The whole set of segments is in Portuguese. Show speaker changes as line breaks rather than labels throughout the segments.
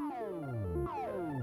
Oh.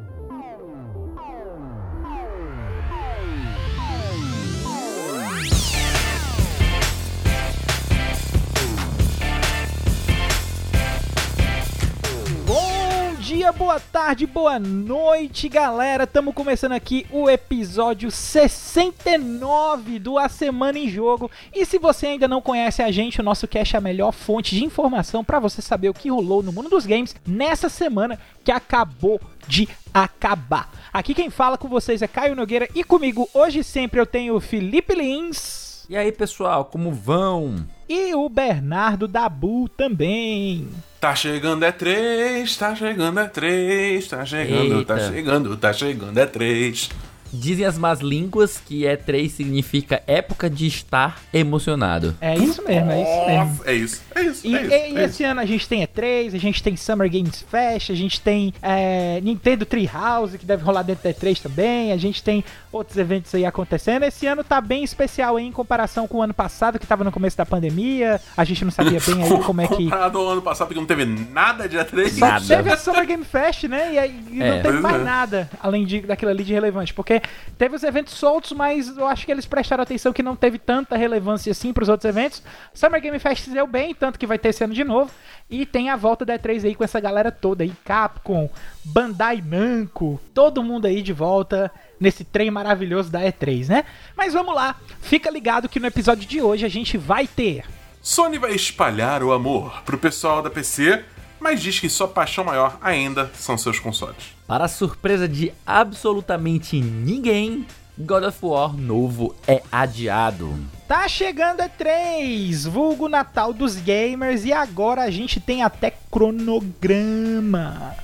Dia, boa tarde, boa noite, galera. Estamos começando aqui o episódio 69 do A Semana em Jogo. E se você ainda não conhece a gente, o nosso cast é a melhor fonte de informação para você saber o que rolou no mundo dos games nessa semana que acabou de acabar. Aqui quem fala com vocês é Caio Nogueira e comigo hoje sempre eu tenho Felipe Lins.
E aí, pessoal, como vão?
E o Bernardo Dabu também.
Tá chegando é três, tá chegando é três, tá chegando, tá
Eita.
chegando, tá chegando é três.
Dizem as más línguas que E3 significa época de estar emocionado.
É isso mesmo, é isso mesmo.
É isso, é isso,
E,
é isso.
e-
é
e
isso.
esse ano a gente tem E3, a gente tem Summer Games Fest, a gente tem é, Nintendo Treehouse, que deve rolar dentro da E3 também, a gente tem outros eventos aí acontecendo. Esse ano tá bem especial aí em comparação com o ano passado, que tava no começo da pandemia, a gente não sabia bem aí como é que...
Comparado ao ano passado que não teve nada de E3.
Só
Nada.
teve a Summer Game Fest, né? E aí e
É.
não teve mais
é.
nada além de, daquilo ali de relevante. Porque teve os eventos soltos, mas eu acho que eles prestaram atenção que não teve tanta relevância assim pros outros eventos. Summer Game Fest deu bem, tanto que vai ter esse ano de novo. E tem a volta da E3 aí com essa galera toda aí. Capcom, Bandai Namco, todo mundo aí de volta nesse trem maravilhoso da E3, né? Mas vamos lá, fica ligado que no episódio de hoje a gente vai ter
Sony vai espalhar o amor pro pessoal da PC, mas diz que sua paixão maior ainda são seus consoles.
Para a surpresa de absolutamente ninguém, God of War novo é adiado.
Tá chegando a 3, vulgo Natal dos gamers, e agora a gente tem até cronograma.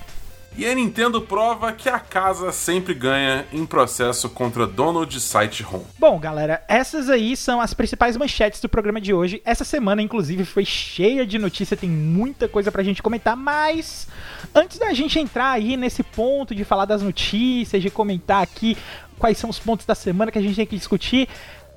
E a Nintendo prova que a casa sempre ganha em processo contra dono de site home.
Bom, galera, essas aí são as principais manchetes do programa de hoje. Essa semana, inclusive, foi cheia de notícia, tem muita coisa pra gente comentar, mas antes da gente entrar aí nesse ponto de falar das notícias, de comentar aqui quais são os pontos da semana que a gente tem que discutir,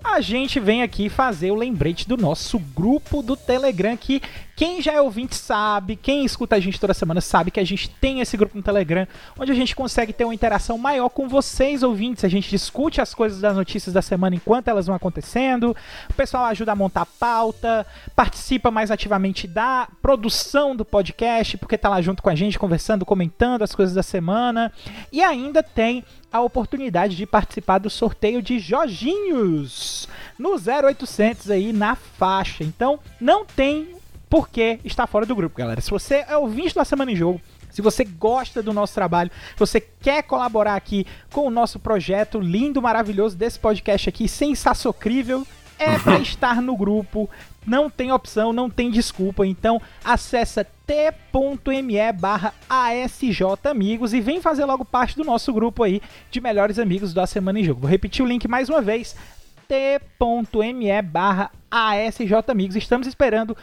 a gente vem aqui fazer o lembrete do nosso grupo do Telegram, que quem já é ouvinte sabe, quem escuta a gente toda semana sabe que a gente tem esse grupo no Telegram, onde a gente consegue ter uma interação maior com vocês, ouvintes. A gente discute as coisas das notícias da semana enquanto elas vão acontecendo. O pessoal ajuda a montar pauta, participa mais ativamente da produção do podcast, porque tá lá junto com a gente, conversando, comentando as coisas da semana. E ainda tem a oportunidade de participar do sorteio de Jorginhos no 0800 aí na faixa. Então, não tem por que estar fora do grupo, galera. Se você é ouvinte da Semana em Jogo, se você gosta do nosso trabalho, se você quer colaborar aqui com o nosso projeto lindo, maravilhoso desse podcast aqui, sensacional, é para estar no grupo. Não tem opção, não tem desculpa. Então, acessa t.me barra amigos e vem fazer logo parte do nosso grupo aí de melhores amigos da Semana em Jogo. Vou repetir o link mais uma vez, t.me barra amigos. Estamos esperando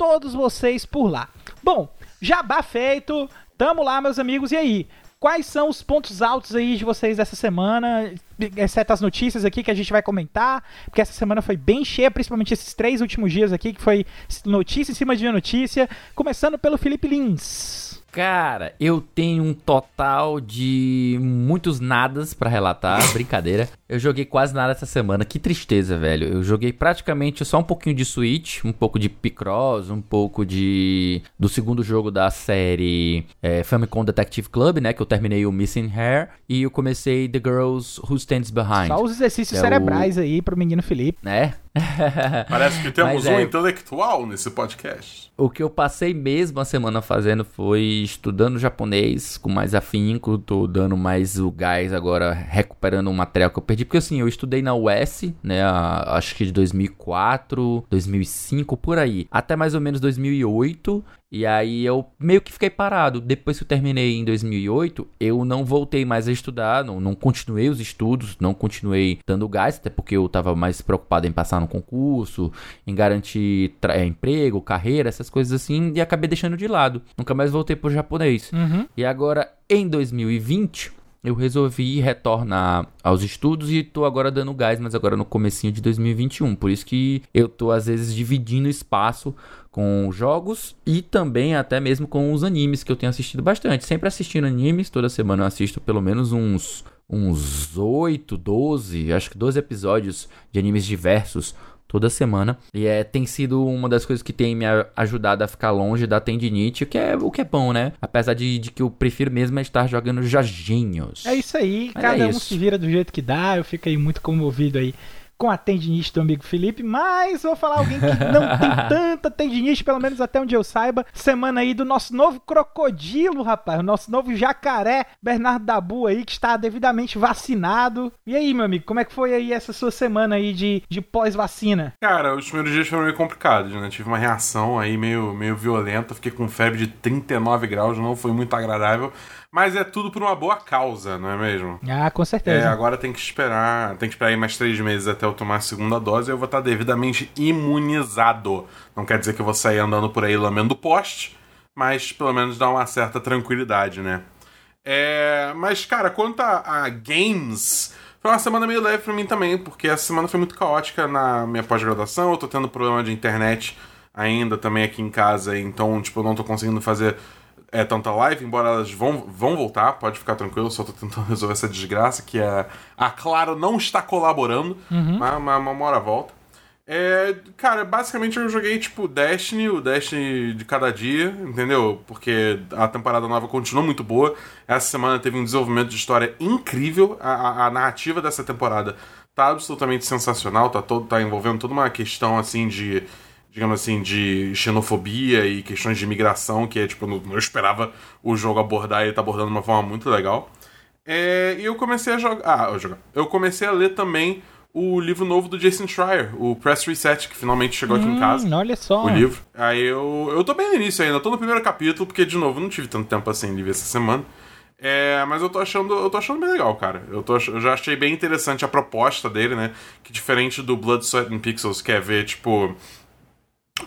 todos vocês por lá. Bom, jabá feito, tamo lá, meus amigos, e aí? Quais são os pontos altos aí de vocês dessa semana, exceto as notícias aqui que a gente vai comentar, porque essa semana foi bem cheia, principalmente esses três últimos dias aqui, que foi notícia em cima de notícia, começando pelo Felipe Lins.
Cara, eu tenho um total de muitos nadas pra relatar, brincadeira. Eu joguei quase nada essa semana, que tristeza, velho. Eu joguei praticamente só um pouquinho de Switch, um pouco de Picross, um pouco de do segundo jogo da série é, Famicom Detective Club, né, que eu terminei o Missing Hair e eu comecei The Girls Who Stands Behind,
Só os exercícios
É o-
cerebrais aí pro menino Felipe.
né?
Parece que temos
Mas
um
é-
intelectual nesse podcast.
O que eu passei mesmo a semana fazendo foi estudando japonês com mais afinco, tô dando mais o gás agora, recuperando um material que eu perdi. Porque assim, eu estudei na US, né, acho que de 2004, 2005, por aí, até mais ou menos 2008. E aí eu meio que fiquei parado. Depois que eu terminei em 2008, eu não voltei mais a estudar, não, não continuei os estudos, não continuei dando gás, até porque eu tava mais preocupado em passar no concurso, em garantir é, emprego, carreira, essas coisas assim, e acabei deixando de lado. Nunca mais voltei pro japonês.
Uhum.
E agora, em 2020, eu resolvi retornar aos estudos e tô agora dando gás, mas agora no comecinho de 2021. Por isso que eu tô às vezes dividindo espaço com jogos e também até mesmo com os animes que eu tenho assistido bastante. Sempre assistindo animes, toda semana eu assisto pelo menos uns uns 8, 12, acho que 12 episódios de animes diversos toda semana. E é, tem sido uma das coisas que tem me ajudado a ficar longe da tendinite, o que é, o que é bom, né? Apesar de, de que eu prefiro mesmo é estar jogando joguinhos.
É isso aí, Mas cada é um se vira do jeito que dá, eu fico aí muito comovido aí com a tendinite do amigo Felipe, mas vou falar alguém que não tem tanta tendinite, pelo menos até onde eu saiba. Semana aí do nosso novo crocodilo, rapaz, o nosso novo jacaré, Bernardo Dabu aí, que está devidamente vacinado. E aí, meu amigo, como é que foi aí essa sua semana aí de, de pós-vacina?
Cara, os primeiros dias foram meio complicados, né? Tive uma reação aí meio, meio violenta, fiquei com febre de 39 graus, não foi muito agradável. Mas é tudo por uma boa causa, não é mesmo?
Ah, com certeza.
É, agora tem que esperar. Tem que esperar aí mais três meses até eu tomar a segunda dose e eu vou estar devidamente imunizado. Não quer dizer que eu vou sair andando por aí lambendo poste, mas pelo menos dá uma certa tranquilidade, né? É, mas, cara, quanto a, a games. Foi uma semana meio leve pra mim também, porque essa semana foi muito caótica na minha pós-graduação. Eu tô tendo problema de internet ainda também aqui em casa, então, tipo, eu não tô conseguindo fazer é, tanta live, embora elas vão, vão voltar, pode ficar tranquilo, só tô tentando resolver essa desgraça, que é, a Claro não está colaborando, uhum. mas, mas uma hora volta. É, cara, basicamente eu joguei tipo Destiny, o Destiny de cada dia, entendeu? Porque a temporada nova continua muito boa. Essa semana teve um desenvolvimento de história incrível. A, a, a narrativa dessa temporada tá absolutamente sensacional, tá, todo, tá envolvendo toda uma questão assim de digamos assim, de xenofobia e questões de imigração, que é tipo, não, esperava o jogo abordar e ele tá abordando de uma forma muito legal. É, e eu comecei a jogar. Ah, eu, jogar. eu comecei a ler também o livro novo do Jason Schreier, o Press Reset, que finalmente chegou hum, aqui em hum, casa.
Olha só.
O livro. Aí eu, eu tô bem no início ainda, tô no primeiro capítulo, porque, de novo, não tive tanto tempo assim de ver essa semana. É, mas eu tô achando, eu tô achando bem legal, cara. Eu, tô, eu já achei bem interessante a proposta dele, né? Que diferente do Blood, Sweat and Pixels, que é ver, tipo,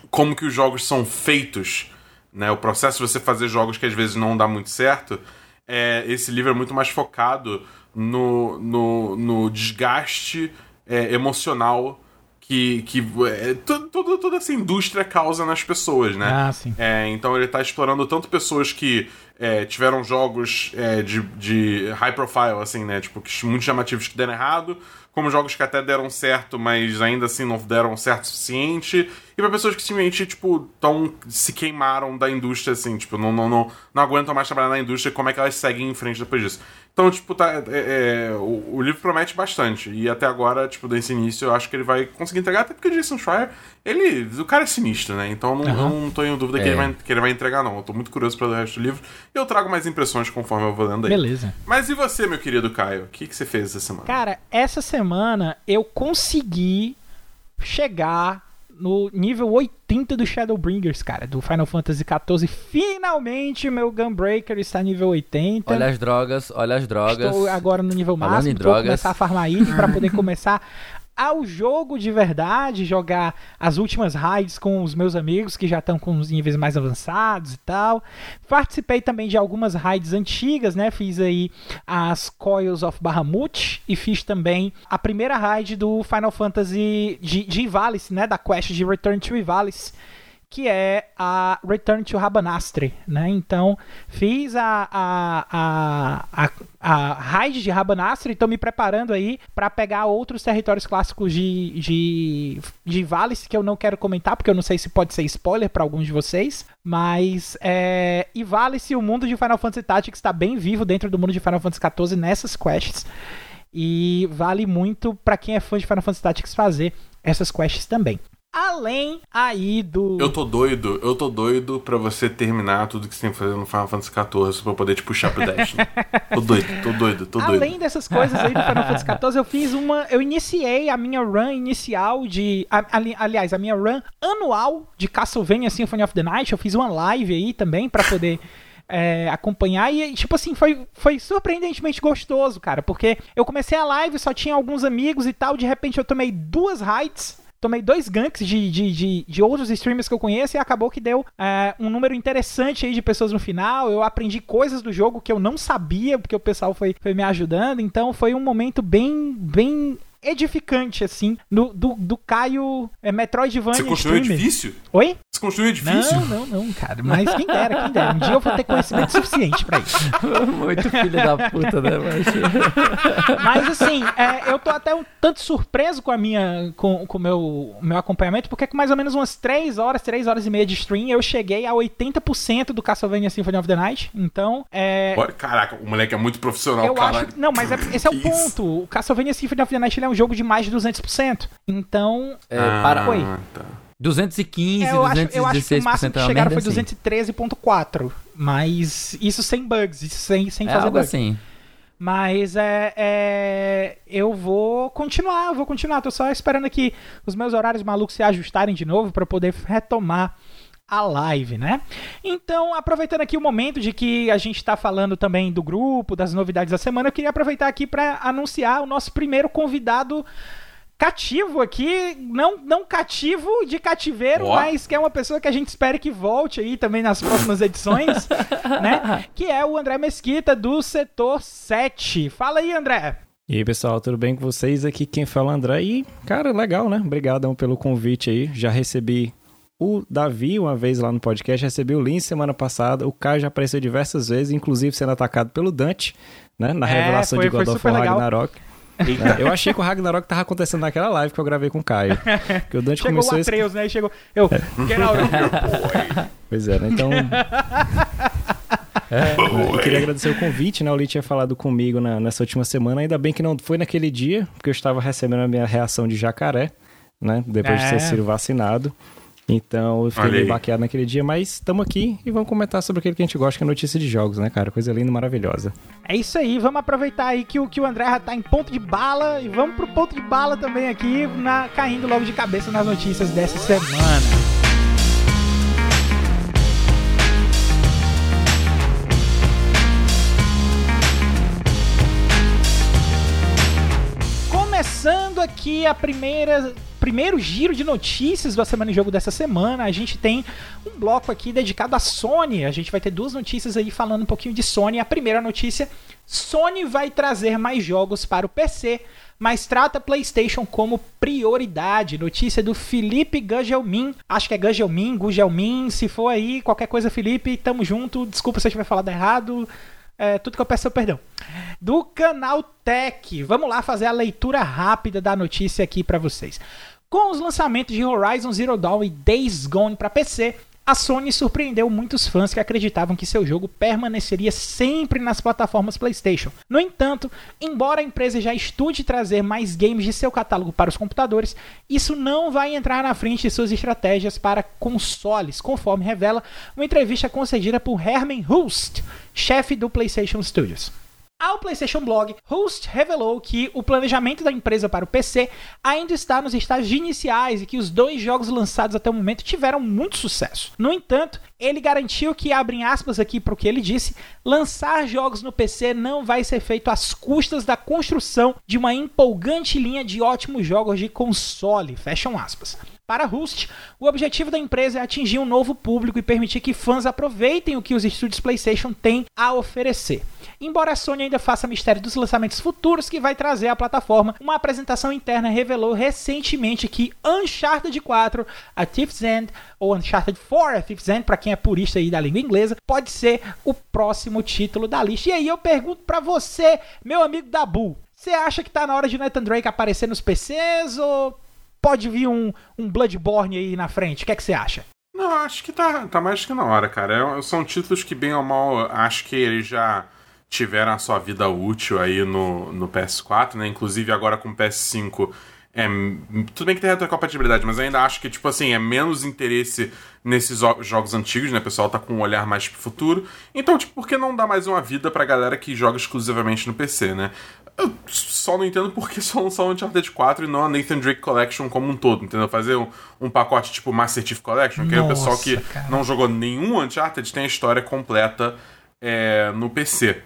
como que os jogos são feitos, né? O processo de você fazer jogos que às vezes não dá muito certo. É, esse livro é muito mais focado no, no, no desgaste é, emocional que, que é, toda, toda essa indústria causa nas pessoas, né?
Ah, sim.
É, então ele está explorando tanto pessoas que é, tiveram jogos é, de, de high profile, assim, né? Tipo, muito chamativos que deram errado, como jogos que até deram certo, mas ainda assim não deram certo o suficiente, e para pessoas que simplesmente, tipo, tão, se queimaram da indústria, assim, tipo, não, não, não, não aguentam mais trabalhar na indústria, como é que elas seguem em frente depois disso. Então, tipo, tá, é, é, o, o, livro promete bastante, e até agora, tipo, desse início, eu acho que ele vai conseguir entregar, até porque Jason Schreier, ele, o cara é sinistro, né, então não, uhum. não tô em dúvida é. que, ele vai, que ele vai entregar, não. Eu tô muito curioso pelo resto do livro, e eu trago mais impressões conforme eu vou lendo aí.
Beleza.
Mas e você, meu querido Caio? O que, que você fez essa semana?
Cara, essa semana eu consegui chegar no nível 80 do Shadowbringers, cara, do Final Fantasy XIV. Finalmente meu Gunbreaker está nível 80.
Olha as drogas, olha as drogas.
Estou agora no nível máximo, vou começar a farmar item para poder começar ao jogo de verdade, jogar as últimas raids com os meus amigos que já estão com os níveis mais avançados e tal. Participei também de algumas raids antigas, né? Fiz aí as Coils of Bahamut e fiz também a primeira raid do Final Fantasy de, de Ivalice, né? Da quest de Return to Ivalice que é a Return to Rabanastre, né? Então, fiz a, a, a, a, raid de Rabanastre e estou me preparando aí para pegar outros territórios clássicos de, de, de Vales que eu não quero comentar, porque eu não sei se pode ser spoiler para alguns de vocês, mas é, e Vale-se o mundo de Final Fantasy Tactics está bem vivo dentro do mundo de Final Fantasy XIV nessas quests. E vale muito para quem é fã de Final Fantasy Tactics fazer essas quests também. Além aí do.
Eu tô doido, eu tô doido pra você terminar tudo que você tem que fazer no Final Fantasy XIV pra poder te puxar pro Destiny. tô doido, tô doido, tô doido.
Além dessas coisas aí do Final Fantasy XIV, eu fiz uma. Eu iniciei a minha run inicial de. Ali, aliás, a minha run anual de Castlevania Symphony of the Night. Eu fiz uma live aí também pra poder. É, acompanhar e, tipo assim, foi, foi surpreendentemente gostoso, cara, porque eu comecei a live, só tinha alguns amigos e tal, de repente eu tomei duas raids tomei dois ganks de, de, de, de, outros streamers que eu conheço e acabou que deu é, um número interessante aí de pessoas no final. Eu aprendi coisas do jogo que eu não sabia, porque o pessoal foi, foi me ajudando. Então foi um momento bem, bem edificante, assim, do, do, do Caio é, Metroidvania.
Você construiu um edifício?
Oi?
Você construiu um edifício?
Não, não, não, cara. Mas quem dera, quem dera. Um dia eu vou ter conhecimento suficiente pra isso.
Muito filho da puta, né,
mas... mas assim, é, eu tô até um tanto surpreso com a minha. com o meu, meu acompanhamento, porque com mais ou menos umas 3 horas, 3 horas e meia de stream, eu cheguei a 80% do Castlevania Symphony of the Night. Então, é.
Caraca, o moleque é muito profissional,
eu
caralho.
Acho, não, mas é, esse é o ponto. O Castlevania Symphony of the Night ele é um jogo de mais de 200%. Então.
É, para.
Oi.
Tá. 215,
é, eu
216%
acho, eu acho que o máximo que
é
chegaram foi
assim.
213.4. Mas isso sem bugs, isso sem, sem
é
fazer
algo
bugs.
assim.
Mas é, é, Eu vou continuar, eu vou continuar. Tô só esperando aqui os meus horários malucos se ajustarem de novo para poder retomar a live, né? Então, aproveitando aqui o momento de que a gente está falando também do grupo, das novidades da semana, eu queria aproveitar aqui para anunciar o nosso primeiro convidado cativo aqui, não, não cativo de cativeiro, mas que é uma pessoa que a gente espera que volte aí também nas próximas edições, né? Que é o André Mesquita do setor 7. Fala aí, André.
E aí, pessoal, tudo bem com vocês? Aqui quem fala é o André. E, cara, legal, né? Obrigadão pelo convite aí. Já recebi o Davi uma vez lá no podcast, recebi o Lin semana passada. O Caio já apareceu diversas vezes, inclusive sendo atacado pelo Dante, né? Na
É,
revelação
foi-
de God of War. Ragnarok. É, eu achei que o Ragnarok tava acontecendo naquela live que eu gravei com o Caio. Que o Dante
Chegou
começou
o Atreus, né? Chegou. Eu. Get out of here.
Pois é, né? Então. É, eu queria agradecer o convite, né? O Lee tinha falado comigo na- nessa última semana. Ainda bem que não foi naquele dia, porque eu estava recebendo a minha reação de jacaré, né? Depois de
É.
ter sido vacinado. Então eu fiquei meio baqueado naquele dia, mas estamos aqui e vamos comentar sobre aquilo que a gente gosta, que é notícia de jogos, né, cara? Coisa linda e maravilhosa.
É isso aí, vamos aproveitar aí que o, que o André já tá em ponto de bala e vamos pro ponto de bala também aqui, na, caindo logo de cabeça nas notícias dessa semana. Aqui a primeira primeiro giro de notícias da Semana em Jogo dessa semana, a gente tem um bloco aqui dedicado à Sony. A gente vai ter duas notícias aí falando um pouquinho de Sony. A primeira notícia: Sony vai trazer mais jogos para o PC, mas trata PlayStation como prioridade. Notícia do Felipe Gugelmin. Acho que é Gugelmin, Gugelmin. Se for aí, qualquer coisa, Felipe, tamo junto. Desculpa se eu tiver falado errado. É, tudo que eu peço é perdão. Do canal Tech. Vamos lá fazer a leitura rápida da notícia aqui para vocês. Com os lançamentos de Horizon Zero Dawn e Days Gone para PC, a Sony surpreendeu muitos fãs que acreditavam que seu jogo permaneceria sempre nas plataformas PlayStation. No entanto, embora a empresa já estude trazer mais games de seu catálogo para os computadores, isso não vai entrar na frente de suas estratégias para consoles, conforme revela uma entrevista concedida por Herman Hulst, chefe do PlayStation Studios. Ao PlayStation Blog, Host revelou que o planejamento da empresa para o PC ainda está nos estágios iniciais e que os dois jogos lançados até o momento tiveram muito sucesso. No entanto, ele garantiu que, abrem aspas aqui para o que ele disse, lançar jogos no PC não vai ser feito às custas da construção de uma empolgante linha de ótimos jogos de console, fecham aspas. Para Rust, o objetivo da empresa é atingir um novo público e permitir que fãs aproveitem o que os estúdios PlayStation têm a oferecer. Embora a Sony ainda faça mistério dos lançamentos futuros que vai trazer à plataforma, uma apresentação interna revelou recentemente que Uncharted 4, A Thief's End, ou Uncharted 4, A Thief's End, para quem é purista aí da língua inglesa, pode ser o próximo título da lista. E aí eu pergunto para você, meu amigo Dabu, você acha que tá na hora de Nathan Drake aparecer nos PCs ou pode vir um, um Bloodborne aí na frente? O que é que você acha?
Não, acho que tá, tá mais que na hora, cara. É- são títulos que, bem ou mal, acho que eles já tiveram a sua vida útil aí no, no PS4, né? Inclusive agora com o PS5. É, tudo bem que tem retrocompatibilidade, mas ainda acho que, tipo assim, é menos interesse nesses jo- jogos antigos, né? O pessoal tá com um olhar mais pro futuro. Então, tipo, por que não dar mais uma vida pra galera que joga exclusivamente no PC, né? Eu só não entendo por que só lançar o Uncharted 4 e não a Nathan Drake Collection como um todo, entendeu? Fazer um, um pacote tipo Master Chief Collection, que aí o pessoal
Nossa,
que
cara.
não jogou nenhum Uncharted tem a história completa é, no PC.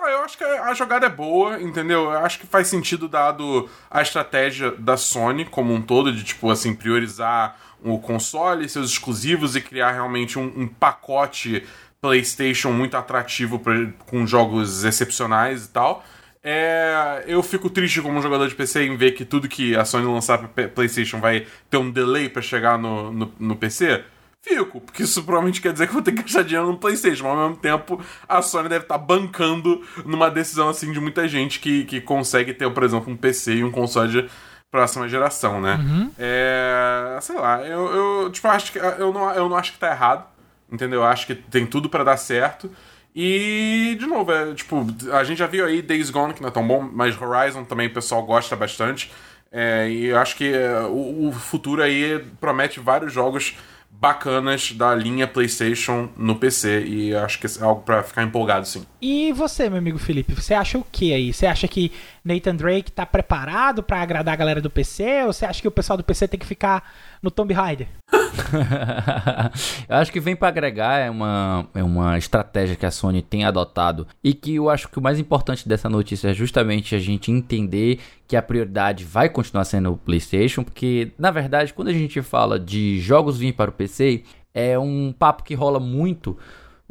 Lá, eu acho que a jogada é boa, entendeu? Eu acho que faz sentido dado a estratégia da Sony como um todo, de, tipo, assim, priorizar o console, seus exclusivos e criar realmente um, um pacote PlayStation muito atrativo pra, com jogos excepcionais e tal. É, eu fico triste como jogador de PC em ver que tudo que a Sony lançar para PlayStation vai ter um delay para chegar no, no, no, PC. Fico, porque isso provavelmente quer dizer que vou ter que gastar dinheiro no PlayStation, mas ao mesmo tempo a Sony deve estar tá bancando numa decisão assim de muita gente que, que consegue ter, por exemplo, um PC e um console de próxima geração, né? Uhum. É, sei lá, eu, eu tipo, acho que eu não, eu não acho que tá errado, entendeu? Eu acho que tem tudo para dar certo. E, de novo, é, tipo, a gente já viu aí Days Gone, que não é tão bom, mas Horizon também o pessoal gosta bastante. É, e eu acho que é, o, o, futuro aí promete vários jogos bacanas da linha PlayStation no PC e acho que é algo para ficar empolgado sim.
E você, meu amigo Felipe, você acha o que aí? Você acha que Nathan Drake tá preparado para agradar a galera do PC ou você acha que o pessoal do PC tem que ficar no Tomb Raider?
eu acho que vem para agregar é uma, é uma estratégia que a Sony tem adotado e que eu acho que o mais importante dessa notícia é justamente a gente entender que a prioridade vai continuar sendo o PlayStation, porque na verdade quando a gente fala de jogos vir para o PC é um papo que rola muito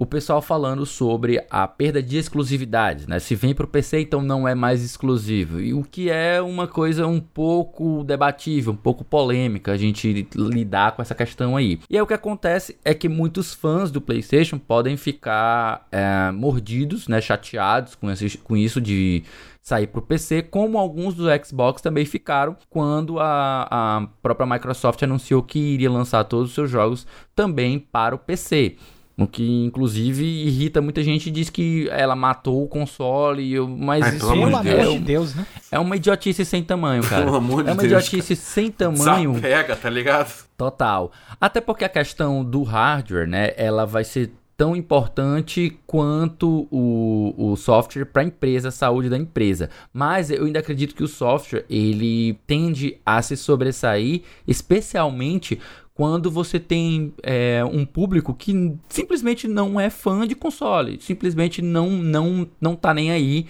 o pessoal falando sobre a perda de exclusividades, né? Se vem para o PC, então não é mais exclusivo. E o que é uma coisa um pouco debatível, um pouco polêmica a gente lidar com essa questão aí. E aí o que acontece é que muitos fãs do PlayStation podem ficar é, mordidos, né? Chateados com, esse, com isso de sair para o PC, como alguns do Xbox também ficaram quando a, a própria Microsoft anunciou que iria lançar todos os seus jogos também para o PC. O que, inclusive, irrita muita gente e diz que ela matou o console. Mas
Ai, isso pelo amor de Deus. Deus, né?
É uma idiotice sem tamanho, cara.
Pelo amor de
é uma
Deus,
idiotice cara. sem tamanho.
Pega, tá ligado?
Total. Até porque a questão do hardware, né? Ela vai ser tão importante quanto o, o software para a empresa, a saúde da empresa. Mas eu ainda acredito que o software ele tende a se sobressair, especialmente quando você tem é, um público que simplesmente não é fã de console, simplesmente não não não tá nem aí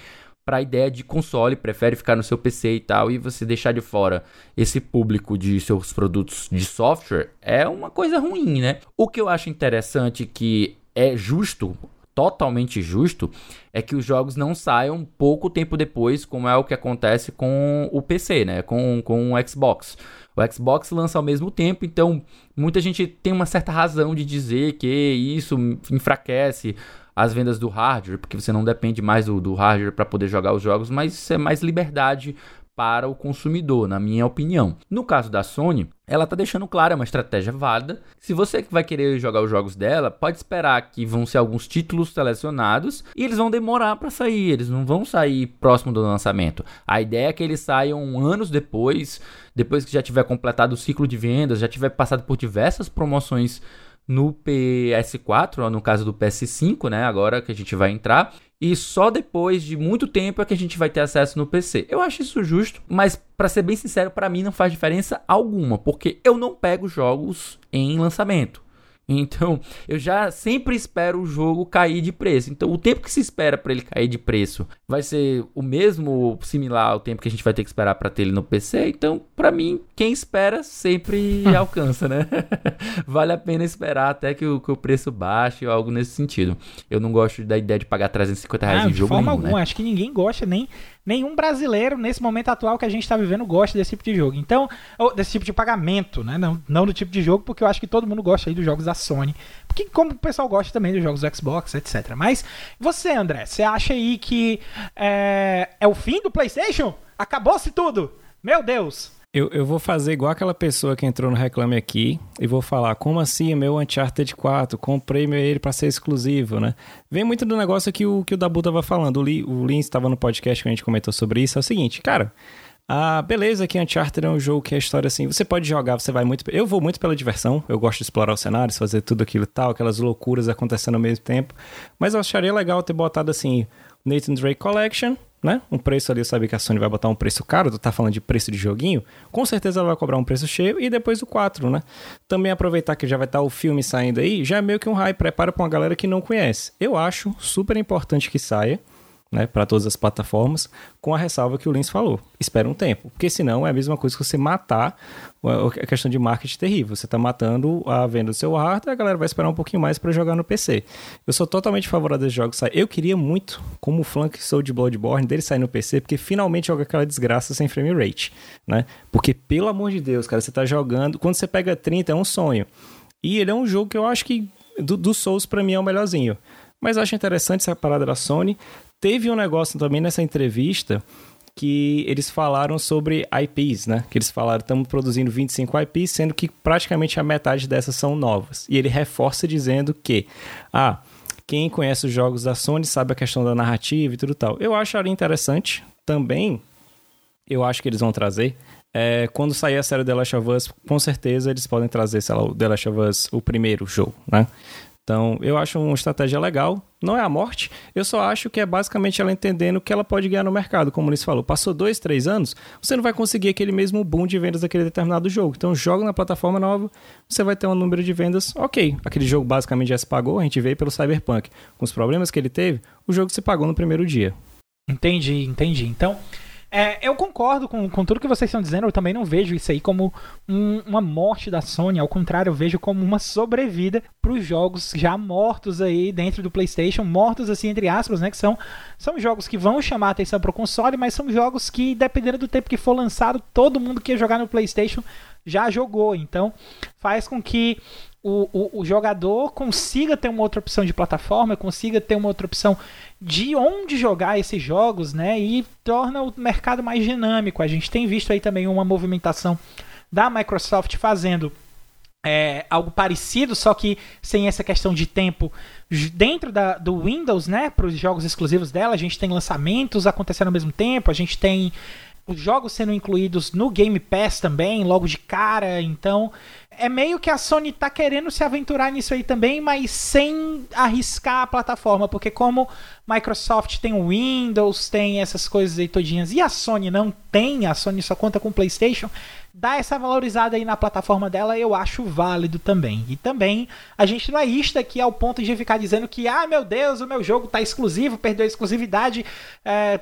para a ideia de console, prefere ficar no seu PC e tal, e você deixar de fora esse público de seus produtos de software é uma coisa ruim, né? O que eu acho interessante que é justo totalmente justo é que os jogos não saiam pouco tempo depois, como é o que acontece com o PC, né? Com, com o Xbox. O Xbox lança ao mesmo tempo, então muita gente tem uma certa razão de dizer que isso enfraquece as vendas do hardware, porque você não depende mais do, do hardware para poder jogar os jogos, mas isso é mais liberdade para o consumidor, na minha opinião. No caso da Sony, ela está deixando claro, é uma estratégia válida. Se você vai querer jogar os jogos dela, pode esperar que vão ser alguns títulos selecionados e eles vão demorar para sair, eles não vão sair próximo do lançamento. A ideia é que eles saiam anos depois, depois que já tiver completado o ciclo de vendas, já tiver passado por diversas promoções no PS4, no caso do PS5, né, agora que a gente vai entrar, e só depois de muito tempo é que a gente vai ter acesso no PC. Eu acho isso justo, mas para ser bem sincero, para mim não faz diferença alguma, porque eu não pego jogos em lançamento. Então, eu já sempre espero o jogo cair de preço. Então, o tempo que se espera para ele cair de preço vai ser o mesmo, similar ao tempo que a gente vai ter que esperar para ter ele no PC. Então, para mim, quem espera sempre alcança, né? vale a pena esperar até que o, que o, preço baixe ou algo nesse sentido. Eu não gosto da ideia de pagar 350 reais ah, em jogo
de forma
nenhum,
alguma.
Né?
Acho que ninguém gosta nem nenhum brasileiro nesse momento atual que a gente está vivendo gosta desse tipo de jogo. Então, desse tipo de pagamento, né? Não, não do tipo de jogo, porque eu acho que todo mundo gosta aí dos jogos da Sony. Porque como o pessoal gosta também dos jogos do Xbox, etc. Mas você, André, você acha aí que é, é o fim do PlayStation? Acabou-se tudo? Meu Deus!
Eu, eu vou fazer igual aquela pessoa que entrou no Reclame Aqui e vou falar, como assim, meu Uncharted 4, comprei meu ele para ser exclusivo, né? Vem muito do negócio que o, que o Dabu tava falando, o, Lee, o Lin estava no podcast que a gente comentou sobre isso, é o seguinte, cara... Ah, beleza, que Uncharted é um jogo que é história assim. Você pode jogar, você vai muito. Eu vou muito pela diversão. Eu gosto de explorar os cenários, fazer tudo aquilo e tal, aquelas loucuras acontecendo ao mesmo tempo. Mas eu acharia legal ter botado assim: Nathan Drake Collection, né? Um preço ali, sabia que a Sony vai botar um preço caro, tu tá falando de preço de joguinho, com certeza ela vai cobrar um preço cheio e depois o 4, né? Também aproveitar que já vai estar tá o filme saindo aí, já é meio que um hype, prepara pra uma galera que não conhece. Eu acho super importante que saia, né, para todas as plataformas, com a ressalva que o Lins falou. Espera um tempo, porque senão é a mesma coisa que você matar a questão de marketing terrível. Você está matando a venda do seu hardware, a galera vai esperar um pouquinho mais para jogar no PC. Eu sou totalmente favorável desses jogos sair. Eu queria muito, como fã que sou de Bloodborne, dele sair no PC, porque finalmente joga aquela desgraça sem frame rate, né? Porque, pelo amor de Deus, cara, você está jogando... Quando você pega 30, é um sonho. E ele é um jogo que eu acho que, do, do Souls, para mim, é o melhorzinho. Mas acho interessante essa parada da Sony Teve um negócio também nessa entrevista que eles falaram sobre IPs, né? Que eles falaram, estamos produzindo 25 IPs, sendo que praticamente a metade dessas são novas. E ele reforça dizendo que, ah, quem conhece os jogos da Sony sabe a questão da narrativa e tudo tal. Eu acharia interessante também, eu acho que eles vão trazer. É, quando sair a série The Last of Us, com certeza eles podem trazer, sei lá, o The Last of Us, o primeiro jogo, né? Então, eu acho uma estratégia legal. Não é a morte, eu só acho que é basicamente ela entendendo que ela pode ganhar no mercado, como o Luiz falou. Passou dois, três anos, você não vai conseguir aquele mesmo boom de vendas daquele determinado jogo. Então, joga na plataforma nova, você vai ter um número de vendas ok. Aquele jogo basicamente já se pagou, a gente veio pelo Cyberpunk. Com os problemas que ele teve, o jogo se pagou no primeiro dia.
Entendi, entendi. Então, é, eu concordo com, com tudo que vocês estão dizendo, eu também não vejo isso aí como um, uma morte da Sony, ao contrário, eu vejo como uma sobrevida para os jogos já mortos aí dentro do PlayStation, mortos assim entre aspas, né, que são, são jogos que vão chamar a atenção para o console, mas são jogos que, dependendo do tempo que for lançado, todo mundo que ia jogar no PlayStation já jogou, então faz com que o, o, o, jogador consiga ter uma outra opção de plataforma, consiga ter uma outra opção de onde jogar esses jogos, né? E torna o mercado mais dinâmico. A gente tem visto aí também uma movimentação da Microsoft fazendo é, algo parecido, só que sem essa questão de tempo dentro da, do Windows, né? Para os jogos exclusivos dela, a gente tem lançamentos acontecendo ao mesmo tempo, a gente tem os jogos sendo incluídos no Game Pass também, logo de cara. Então, é meio que a Sony tá querendo se aventurar nisso aí também, mas sem arriscar a plataforma, porque como Microsoft tem o Windows, tem essas coisas aí todinhas, e a Sony não tem, a Sony só conta com PlayStation, dá essa valorizada aí na plataforma dela, eu acho válido também. E também a gente não é isto aqui ao ponto de ficar dizendo que, ah, meu Deus, o meu jogo tá exclusivo, perdeu a exclusividade, é,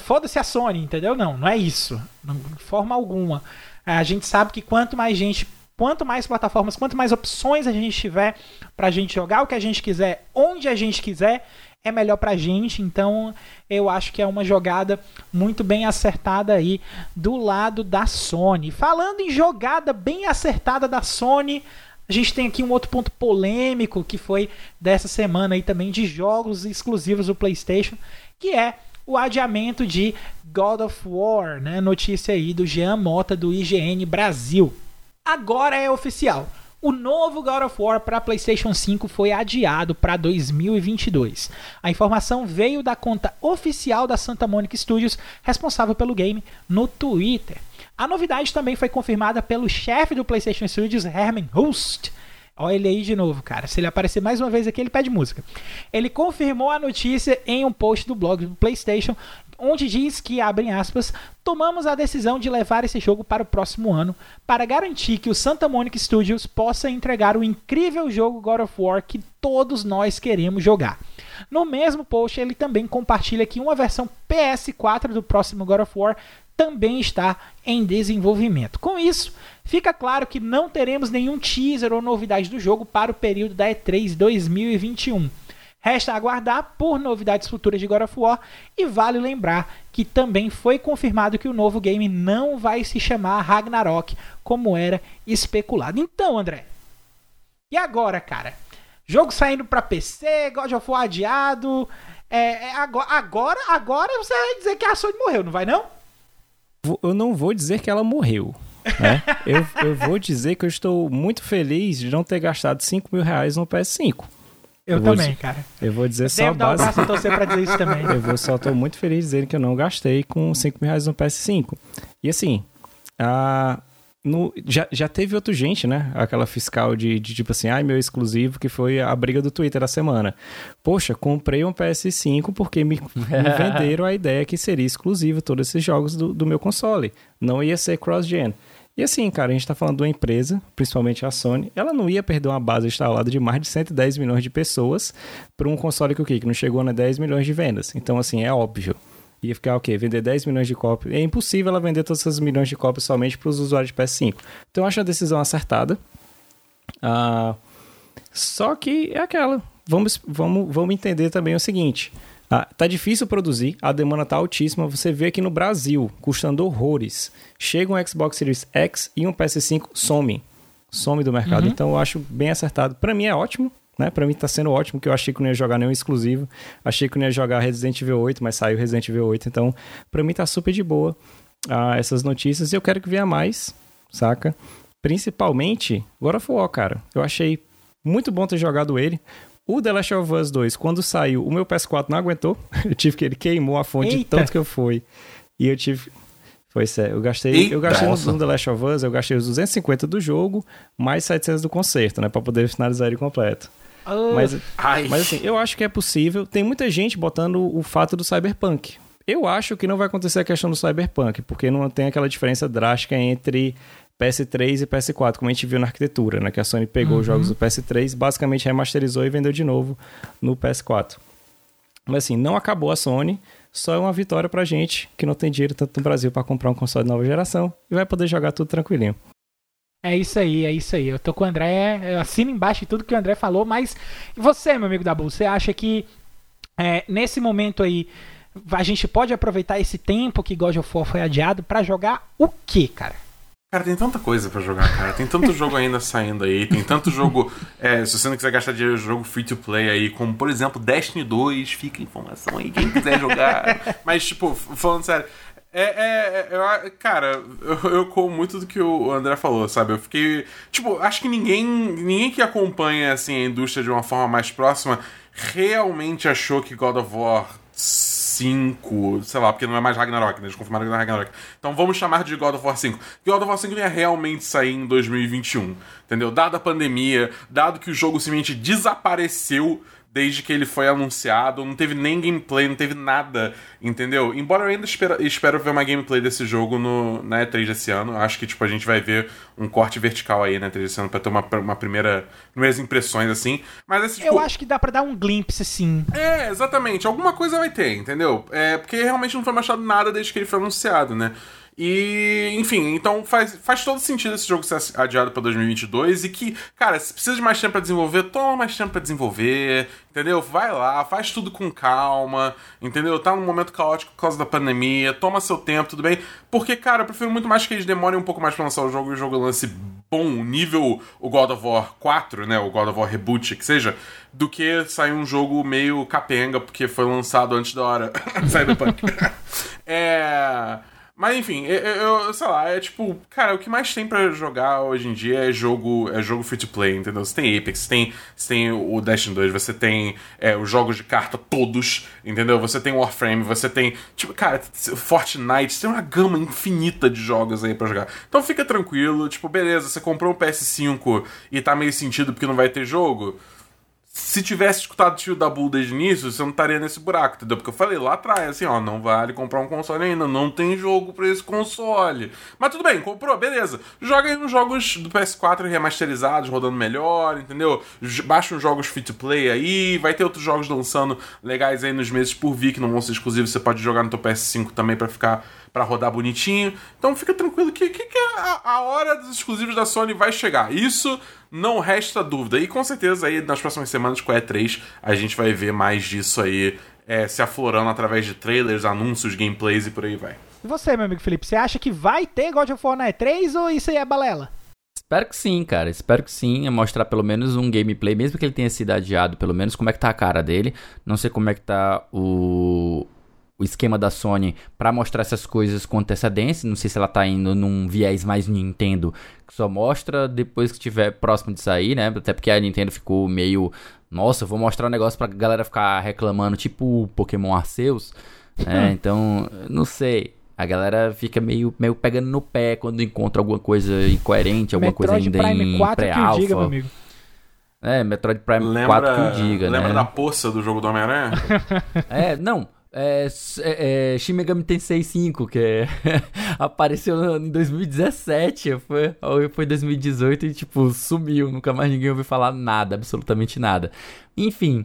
foda-se a Sony, entendeu? Não, não é isso. De forma alguma. A gente sabe que quanto mais gente, quanto mais plataformas, quanto mais opções a gente tiver pra gente jogar o que a gente quiser, onde a gente quiser, é melhor pra gente. Então, eu acho que é uma jogada muito bem acertada aí do lado da Sony. Falando em jogada bem acertada da Sony, a gente tem aqui um outro ponto polêmico que foi dessa semana aí também de jogos exclusivos do PlayStation, que é o adiamento de God of War, né? Notícia aí do Jean Mota do IGN Brasil. Agora é oficial. O novo God of War para PlayStation 5 foi adiado para 2022. A informação veio da conta oficial da Santa Monica Studios, responsável pelo game, no Twitter. A novidade também foi confirmada pelo chefe do PlayStation Studios, Herman Hulst, Olha ele aí de novo, cara. Se ele aparecer mais uma vez aqui, ele pede música. Ele confirmou a notícia em um post do blog do PlayStation, onde diz que, abrem aspas, tomamos a decisão de levar esse jogo para o próximo ano para garantir que o Santa Monica Studios possa entregar o incrível jogo God of War que todos nós queremos jogar. No mesmo post, ele também compartilha que uma versão PS4 do próximo God of War também está em desenvolvimento. Com isso, fica claro que não teremos nenhum teaser ou novidade do jogo para o período da E3 2021. Resta aguardar por novidades futuras de God of War e vale lembrar que também foi confirmado que o novo game não vai se chamar Ragnarok como era especulado. Então, André, e agora, cara? Jogo saindo para PC, God of War adiado. É, é, agora, agora, você vai dizer que a Sony morreu, não vai não?
eu não vou dizer que ela morreu. Né? eu, eu vou dizer que eu estou muito feliz de não ter gastado 5 mil reais no PS5.
Eu, eu também, cara.
Eu vou dizer eu só
base... pra dizer isso também.
eu vou, só estou muito feliz dizendo que eu não gastei com 5 mil reais no PS5. E assim, a, no, já, já teve outra gente, né? Aquela fiscal de, de tipo assim, ai, meu exclusivo, que foi a briga do Twitter da semana. Poxa, comprei um PS5 porque me, me venderam a ideia que seria exclusivo todos esses jogos do, do meu console. Não ia ser cross-gen. E assim, cara, a gente tá falando de uma empresa, principalmente a Sony, ela não ia perder uma base instalada de mais de 110 milhões de pessoas para um console que o quê? Que não chegou a 10 milhões de vendas. Então, assim, é óbvio. Ia ficar o quê? Vender 10 milhões de cópias. É impossível ela vender todas essas milhões de cópias somente para os usuários de PS5. Então, eu acho a decisão acertada. Ah, só que é aquela. Vamos, vamos, vamos entender também o seguinte. Ah, tá difícil produzir, a demanda tá altíssima. Você vê aqui no Brasil, custando horrores. Chega um Xbox Series X e um PS5 some. Some do mercado.
Uhum.
Então eu acho bem acertado. Para mim é ótimo, né? Para mim tá sendo ótimo, que eu achei que não ia jogar nenhum exclusivo. Achei que não ia jogar Resident Evil 8, mas saiu Resident Evil 8. Então, para mim tá super de boa ah, essas notícias. E eu quero que venha mais, saca? Principalmente God of War, cara. Eu achei muito bom ter jogado ele. O The Last of Us 2, quando saiu, o meu PS4 não aguentou. Eu tive que ele queimou a fonte
Eita.
tanto que eu fui. E eu tive. Foi sério, eu gastei,
Eita.
eu gastei no,
Nossa.
no The Last of Us, eu gastei os 250 do jogo, mais 700 do concerto, né, Pra poder finalizar ele completo.
Ah,
Mas,
Ai.
mas assim, eu acho que é possível. Tem muita gente botando o fato do Cyberpunk. Eu acho que não vai acontecer a questão do Cyberpunk, porque não tem aquela diferença drástica entre PS3 e PS4, como a gente viu na arquitetura, né? Que a Sony pegou os jogos do PS3, basicamente remasterizou e vendeu de novo no PS4. Mas assim, não acabou a Sony, só é uma vitória pra gente que não tem dinheiro tanto no Brasil pra comprar um console de nova geração e vai poder jogar tudo tranquilinho.
É isso aí, é isso aí. Eu tô com o André, eu assino embaixo de tudo que o André falou, mas e você, meu amigo da Bull, você acha que é, nesse momento aí a gente pode aproveitar esse tempo que God of War foi adiado pra jogar o quê, cara?
Cara, tem tanta coisa pra jogar, cara. Tem tanto jogo ainda saindo aí. Tem tanto jogo. é, se você não quiser gastar dinheiro, jogo free to play aí, como por exemplo Destiny 2. Fica informação aí, quem quiser jogar. Mas, tipo, falando sério. É, é, é, eu- cara, eu, eu como muito do que o André falou, sabe? Eu fiquei. Tipo, acho que ninguém, ninguém que acompanha assim, a indústria de uma forma mais próxima realmente achou que God of War 5, sei lá, porque não é mais Ragnarok, né? Eles confirmaram que não é Ragnarok. Então vamos chamar de God of War 5. Que God of War 5 não ia realmente sair em 2021, entendeu? Dada a pandemia, dado que o jogo simplesmente desapareceu desde que ele foi anunciado, não teve nem gameplay, não teve nada, entendeu? Embora eu ainda espero, espero ver uma gameplay desse jogo no, na E3 desse ano, acho que tipo, a gente vai ver um corte vertical aí na E3 desse ano pra ter uma, uma primeira, primeiras impressões assim. Mas esse, tipo,
Eu acho que dá pra dar um glimpse, sim.
é, exatamente. Alguma coisa vai ter, entendeu? É, porque realmente não foi mostrado nada desde que ele foi anunciado, né? E, enfim, então faz, faz todo sentido esse jogo ser adiado pra 2022 e que, cara, se precisa de mais tempo pra desenvolver, toma mais tempo pra desenvolver, entendeu? Vai lá, faz tudo com calma, entendeu? Tá num momento caótico por causa da pandemia, toma seu tempo, tudo bem? Porque, cara, eu prefiro muito mais que eles demorem um pouco mais pra lançar o jogo e o jogo lance bom, nível o God of War 4, né? O God of War Reboot, que seja, do que sair um jogo meio capenga, porque foi lançado antes da hora. Cyberpunk. é. Mas enfim, eu, eu- sei lá, é tipo, cara, o que mais tem pra jogar hoje em dia é jogo, é jogo free to play, entendeu? Você tem Apex, você tem, você tem o Destiny 2, você tem é, os jogos de carta todos, entendeu? Você tem Warframe, você tem, tipo, cara, Fortnite, tem uma gama infinita de jogos aí pra jogar. Então fica tranquilo, tipo, beleza, você comprou um PS5 e tá meio sentido porque não vai ter jogo se tivesse escutado o tio da Bull desde o início, você não estaria nesse buraco, entendeu? Porque eu falei lá atrás, assim, ó, não vale comprar um console ainda, não tem jogo pra esse console. Mas tudo bem, comprou, beleza. Joga aí uns jogos do PS4 remasterizados, rodando melhor, entendeu? Baixa uns jogos free to play aí, vai ter outros jogos lançando legais aí nos meses por vir, que não vão ser exclusivos, você pode jogar no teu PS5 também pra ficar para rodar bonitinho. Então fica tranquilo que, que, que a, a hora dos exclusivos da Sony vai chegar. Isso não resta dúvida. E com certeza aí nas próximas semanas com a E3 a gente vai ver mais disso aí é, se aflorando através de trailers, anúncios, gameplays e por aí vai.
E você, meu amigo Felipe, você acha que vai ter God of War na E3 ou isso aí é balela?
Espero que sim, cara. Espero que sim. É mostrar pelo menos um gameplay, mesmo que ele tenha sido adiado, pelo menos como é que tá a cara dele. Não sei como é que tá o, o esquema da Sony pra mostrar essas coisas com antecedência. Não sei se ela tá indo num viés mais Nintendo, que só mostra depois que estiver próximo de sair, né? Até porque a Nintendo ficou meio. Nossa, eu vou mostrar um negócio pra galera ficar reclamando, tipo Pokémon Arceus. né? Então, não sei. A galera fica meio, meio pegando no pé quando encontra alguma coisa incoerente, alguma coisa
Metroid
ainda
Prime
em
4 que o diga, meu
pré-alpha.
amigo.
É, Metroid Prime
Lembra,
4 que o diga,
lembra
né?
da poça do jogo do Homem-Aranha?
É, não. É, é, é, Shin Megami Tensei 5, que é, apareceu em 2017, foi, foi 2018 e, tipo, sumiu. Nunca mais ninguém ouviu falar nada, absolutamente nada. Enfim,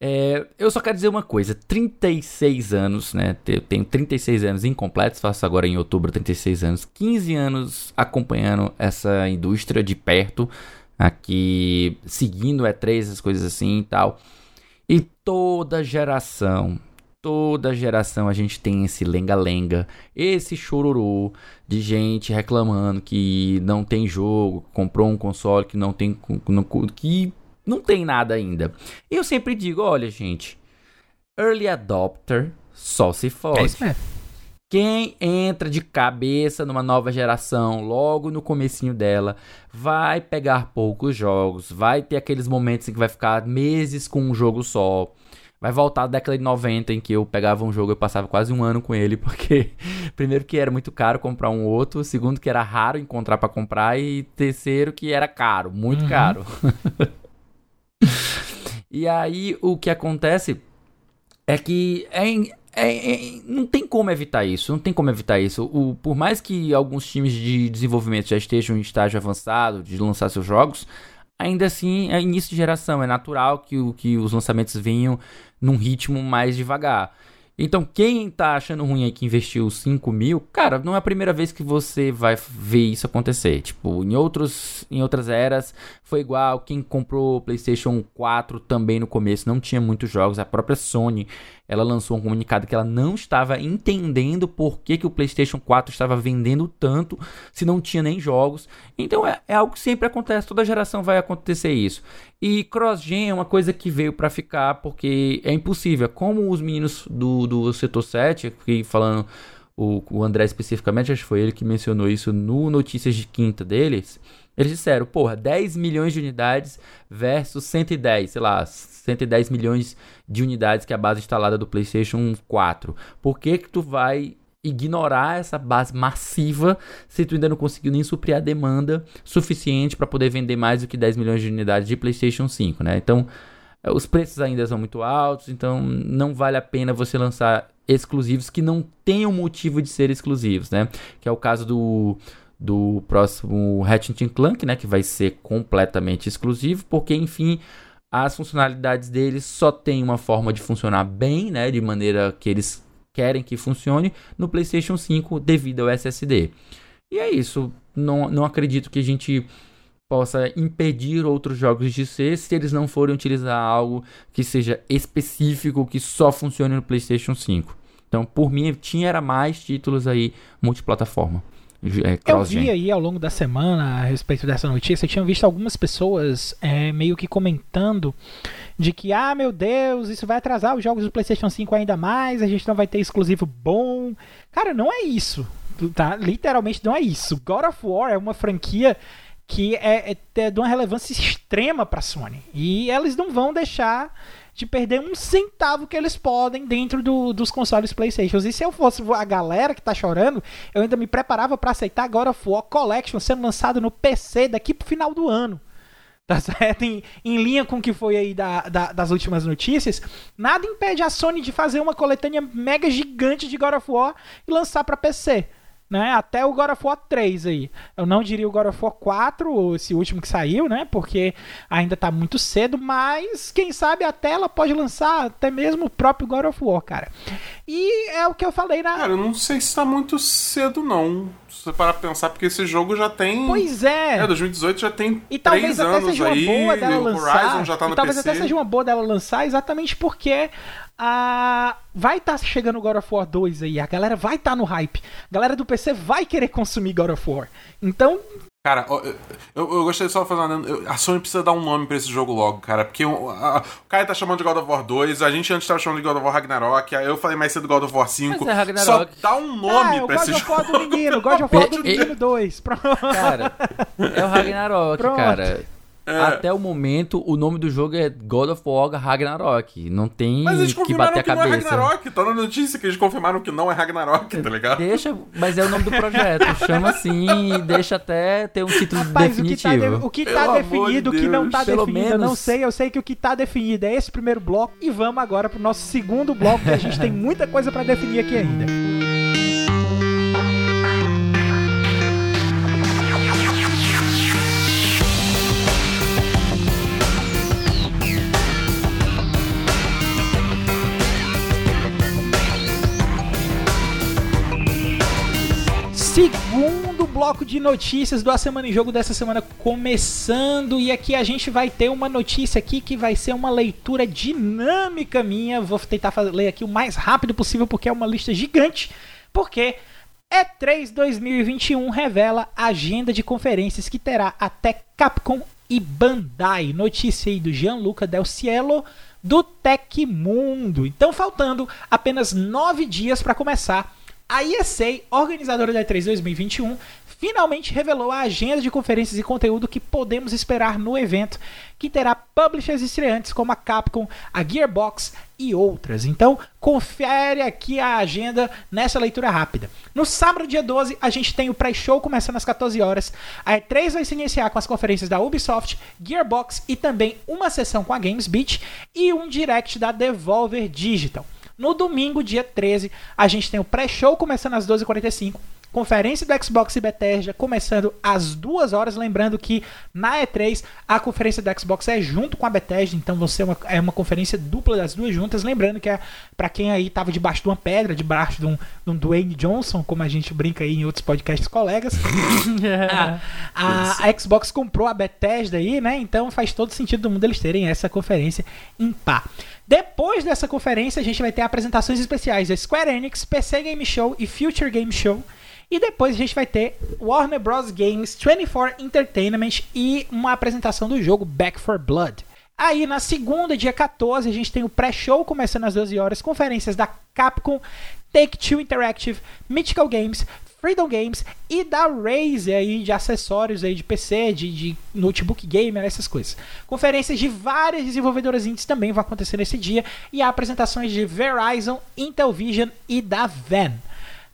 é, eu só quero dizer uma coisa: 36 anos, né? Eu tenho 36 anos incompletos, faço agora em outubro 36 anos, 15 anos acompanhando essa indústria de perto, aqui seguindo E3, essas coisas assim e tal. E toda geração, toda geração a gente tem esse lenga-lenga, esse chororô de gente reclamando que não tem jogo, comprou um console que não tem que não tem nada ainda. Eu sempre digo, olha, gente, early adopter só se for. É isso mesmo. Quem entra de cabeça numa nova geração, logo no comecinho dela, vai pegar poucos jogos, vai ter aqueles momentos em que vai ficar meses com um jogo só. Vai voltar à década de 90 em que eu pegava um jogo e passava quase um ano com ele, porque primeiro que era muito caro comprar um outro, segundo que era raro encontrar para comprar e terceiro que era caro, muito uhum. caro. e aí o que acontece é que é, é, é, não tem como evitar isso, não tem como evitar isso. O, por mais que alguns times de desenvolvimento já estejam em estágio avançado de lançar seus jogos, ainda assim é início de geração, é natural que, que os lançamentos venham num ritmo mais devagar. Então, quem tá achando ruim aí que investiu 5 mil, cara, não é a primeira vez que você vai ver isso acontecer. Tipo, em, outros, em outras eras foi igual. Quem comprou o PlayStation 4 também no começo não tinha muitos jogos. A própria Sony ela lançou um comunicado que ela não estava entendendo por que, que o PlayStation 4 estava vendendo tanto se não tinha nem jogos. Então é, é algo que sempre acontece, toda geração vai acontecer isso. E cross-gen é uma coisa que veio para ficar porque é impossível. Como os meninos do, do setor 7, aqui falando o, o André especificamente, acho que foi ele que mencionou isso no Notícias de Quinta deles. Eles disseram, porra, 10 milhões de unidades versus 110, sei lá, 110 milhões de unidades que é a base instalada do PlayStation 4. Por que que tu vai ignorar essa base massiva se tu ainda não conseguiu nem suprir a demanda suficiente para poder vender mais do que 10 milhões de unidades de PlayStation 5, né? Então, eh, os preços ainda são muito altos, então não vale a pena você lançar exclusivos que não tenham motivo de ser exclusivos, né? Que é o caso do do próximo Ratchet Clank, né, que vai ser completamente exclusivo, porque enfim, as funcionalidades deles só tem uma forma de funcionar bem, né, de maneira que eles querem que funcione no PlayStation 5 devido ao SSD. E é isso, não, não acredito que a gente possa impedir outros jogos de ser se eles não forem utilizar algo que seja específico, que só funcione no PlayStation 5. Então, por mim, tinha era mais títulos aí multiplataforma.
É, eu vi aí ao longo da semana a respeito dessa notícia, eu tinha visto algumas pessoas é, meio que comentando de que, ah, meu Deus, isso vai atrasar os jogos do PlayStation 5 ainda mais, a gente não vai ter exclusivo bom. Cara, não é isso. Tá? Literalmente não é isso. God of War é uma franquia que é, é, é de uma relevância extrema para a Sony. E eles não vão deixar de perder um centavo que eles podem dentro do, dos consoles PlayStation. E se eu fosse a galera que tá chorando, eu ainda me preparava para aceitar agora o War Collection sendo lançado no PC daqui pro final do ano. Tá certo? Em, em linha com o que foi aí da, da, das últimas notícias, nada impede a Sony de fazer uma coletânea mega gigante de God of War e lançar para PC né? Até o God of War 3 aí. Eu não diria o God of War 4, esse último que saiu, né? Porque ainda tá muito cedo, mas quem sabe a tela pode lançar até mesmo o próprio God of War, cara. E é o que eu falei na.
Cara, eu não sei se tá muito cedo, não. Se você parar pra pensar, porque esse jogo já tem.
Pois é.
É, 2018 já tem. E talvez até seja uma aí, boa dela lançar. Horizon já tá no
e talvez
PC.
até seja uma boa dela lançar, exatamente porque a vai estar tá chegando God of War 2 aí, a galera vai estar tá no hype. A galera do PC vai querer consumir God of War. Então,
Cara, eu, eu, eu gostaria só de fazer uma. A Sony precisa dar um nome pra esse jogo logo, cara. Porque o, a, o cara tá chamando de God of War 2, a gente antes tava chamando de God of War Ragnarok, aí eu falei mais cedo God of War 5. Mas é Ragnarok. Só dá um nome ah, pra esse jogo. God of War do
menino, God of War do menino 2. Pronto.
Cara, é o Ragnarok, Pronto. cara. É. Até o momento, o nome do jogo é God of War Ragnarok. Não tem
mas eles
que bater a cabeça. Não
é Ragnarok. Tá na notícia que eles confirmaram que não é Ragnarok, tá ligado?
Deixa, mas é o nome do projeto. Chama assim e deixa até ter um título Rapaz, definitivo.
O que tá, de, o que tá definido, de o que não tá Pelo definido, menos... eu não sei. Eu sei que o que tá definido é esse primeiro bloco. E vamos agora pro nosso segundo bloco, que a gente tem muita coisa para definir aqui ainda. Bloco de notícias do A Semana em Jogo dessa semana começando e aqui a gente vai ter uma notícia aqui que vai ser uma leitura dinâmica minha. Vou tentar ler aqui o mais rápido possível porque é uma lista gigante. Porque E3 2021 revela agenda de conferências que terá até Capcom e Bandai. Notícia aí do Gianluca Del Cielo do Tecmundo. Então faltando apenas nove dias para começar a ESA, organizadora da E3 2021, finalmente revelou a agenda de conferências e conteúdo que podemos esperar no evento, que terá publishers estreantes como a Capcom, a Gearbox e outras. Então, confere aqui a agenda nessa leitura rápida. No sábado, dia 12, a gente tem o pré-show começando às 14 horas. A E3 vai se iniciar com as conferências da Ubisoft, Gearbox e também uma sessão com a Games Beat e um direct da Devolver Digital. No domingo, dia 13, a gente tem o pré-show começando às 12h45. Conferência do Xbox e Bethesda começando às 2 horas. Lembrando que na E3 a conferência do Xbox é junto com a Bethesda, então você uma, é uma conferência dupla das duas juntas. Lembrando que é para quem aí tava debaixo de uma pedra, debaixo de um, de um Dwayne Johnson, como a gente brinca aí em outros podcasts colegas, a, a, a, Xbox comprou a Bethesda aí, né? Então faz todo sentido do mundo eles terem essa conferência em pá. Depois dessa conferência, a gente vai ter apresentações especiais da Square Enix, PC Game Show e Future Game Show. E depois a gente vai ter Warner Bros. Games 24 Entertainment e uma apresentação do jogo Back for Blood. Aí na segunda, dia 14, a gente tem o pré-show começando às 12 horas, conferências da Capcom, Take-Two Interactive, Mythical Games, Freedom Games e da Razer aí de acessórios aí de PC, de, de notebook gamer, essas coisas. Conferências de várias desenvolvedoras indies também vão acontecer nesse dia e há apresentações de Verizon, Intel Vision e da Van.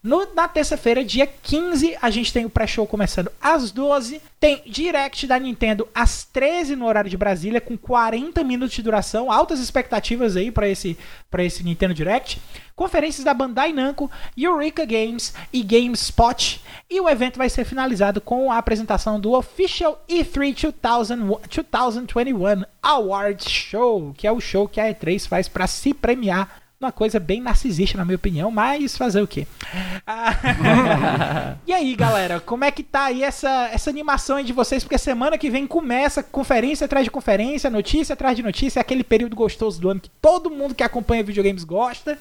No, na terça-feira, dia 15, a gente tem o pré-show começando às 12. Tem direct da Nintendo às 13 no horário de Brasília, com 40 minutos de duração. Altas expectativas aí para esse, esse Nintendo Direct. Conferências da Bandai Namco, Eureka Games e GameSpot. E o evento vai ser finalizado com a apresentação do Official E3 2000, 2021 Awards Show, que é o show que a E3 faz para se premiar uma coisa bem narcisista, na minha opinião, mas fazer o quê? Ah, e aí, galera, como é que tá aí essa, essa animação aí de vocês? Porque semana que vem começa conferência atrás de conferência, notícia atrás de notícia, é aquele período gostoso do ano que todo mundo que acompanha videogames gosta.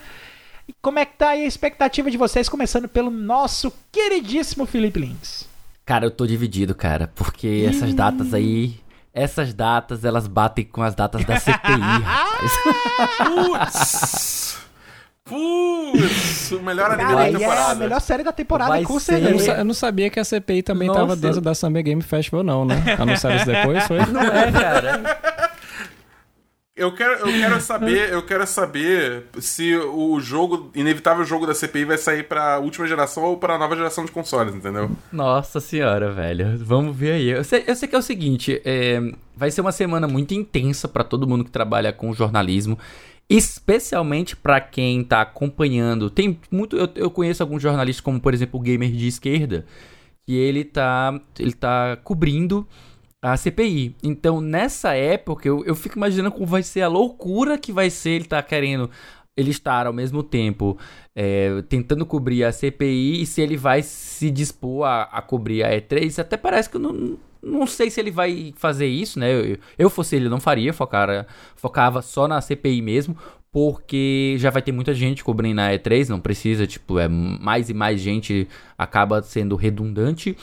E como é que tá aí a expectativa de vocês, começando pelo nosso queridíssimo Felipe Lins?
Cara, eu tô dividido, cara, porque essas datas aí essas datas, elas batem com as datas da CPI, rapaz.
Putz! Putz! O melhor anime Cara, da temporada.
É a melhor série da temporada, Vai com
certeza. Eu, não sabia que a CPI também Nossa. tava dentro da Summer Game Festival, não, né? Anunciaram isso depois, foi?
Não é, cara.
Eu quero, eu quero saber, eu quero saber se o jogo, inevitável jogo da CPI vai sair pra última geração ou pra nova geração de consoles, entendeu?
Nossa senhora, velho. Vamos ver aí. Eu sei, eu sei que é o seguinte, é, vai ser uma semana muito intensa para todo mundo que trabalha com jornalismo. Especialmente para quem tá acompanhando. Tem muito. Eu, eu conheço alguns jornalistas, como por exemplo o Gamer de Esquerda, que ele tá, ele tá cobrindo a CPI. Então, nessa época, eu, eu fico imaginando como vai ser a loucura que vai ser ele tá querendo. Ele estar ao mesmo tempo é, tentando cobrir a CPI e se ele vai se dispor a, a cobrir a E3. Até parece que não, não sei se ele vai fazer isso, né? Eu, eu fosse ele, não faria, focar, focava só na CPI mesmo, porque já vai ter muita gente cobrindo na E3, não precisa, tipo, é mais e mais gente acaba sendo redundante.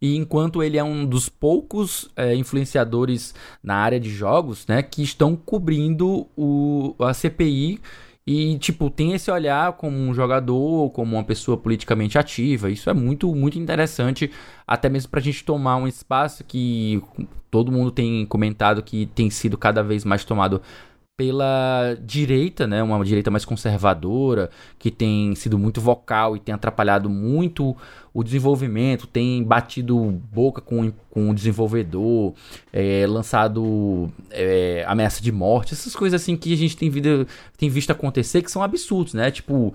E enquanto ele é um dos poucos é, influenciadores na área de jogos, né, que estão cobrindo o, a CPI e, tipo, tem esse olhar como um jogador, como uma pessoa politicamente ativa. Isso é muito, muito interessante, até mesmo pra gente tomar um espaço que todo mundo tem comentado que tem sido cada vez mais tomado pela direita, né, uma direita mais conservadora, que tem sido muito vocal e tem atrapalhado muito o desenvolvimento, tem batido boca com, com o desenvolvedor, é, lançado é, ameaça de morte, essas coisas assim que a gente tem, vida, tem visto acontecer que são absurdos, né? Tipo,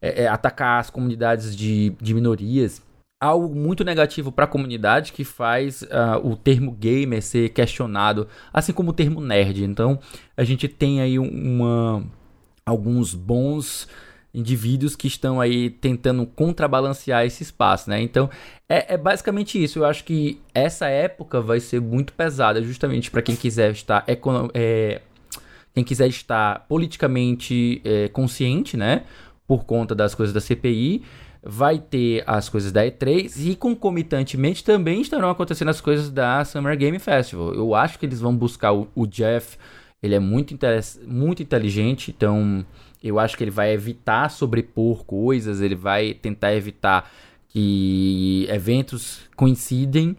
é, é atacar as comunidades de, de minorias algo muito negativo para a comunidade que faz uh, o termo gamer ser questionado, assim como o termo nerd. Então, a gente tem aí uma, alguns bons indivíduos que estão aí tentando contrabalancear esse espaço, né? Então, é, é basicamente isso. Eu acho que essa época vai ser muito pesada, justamente para quem quiser estar é, quem quiser estar politicamente é, consciente, né? Por conta das coisas da CPI vai ter as coisas da E3 e concomitantemente também estarão acontecendo as coisas da Summer Game Festival. Eu acho que eles vão buscar o, o Jeff, ele é muito, muito inteligente, então eu acho que ele vai evitar sobrepor coisas, ele vai tentar evitar que eventos coincidem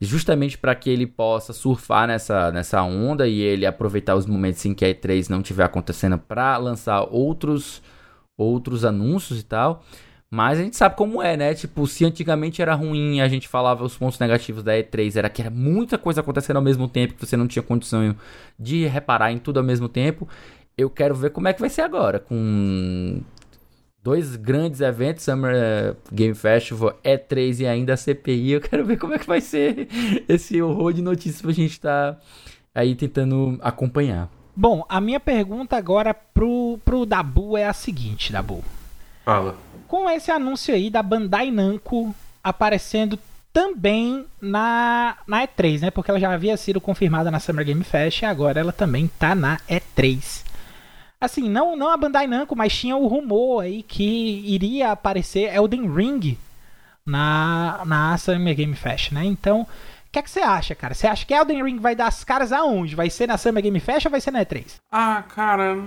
justamente para que ele possa surfar nessa, nessa onda e ele aproveitar os momentos em que a E3 não estiver acontecendo para lançar outros outros anúncios e tal. Mas a gente sabe como é, né? Tipo, se antigamente era ruim a gente falava os pontos negativos da E3, era que era muita coisa acontecendo ao mesmo tempo, que você não tinha condição de reparar em tudo ao mesmo tempo. Eu quero ver como é que vai ser agora, com dois grandes eventos, Summer Game Festival, E3 e ainda a CPI. Eu quero ver como é que vai ser esse horror de notícias pra gente estar tá aí tentando acompanhar.
Bom, a minha pergunta agora pro, pro Dabu é a seguinte, Dabu.
Fala
com esse anúncio aí da Bandai Namco aparecendo também na, na E3, né? Porque ela já havia sido confirmada na Summer Game Fest e agora ela também tá na E3. Assim, não, não a Bandai Namco, mas tinha o rumor aí que iria aparecer Elden Ring na, na Summer Game Fest, né? Então, o que é que você acha, cara? Você acha que Elden Ring vai dar as caras aonde? Vai ser na Summer Game Fest ou vai ser na E3?
Ah, cara,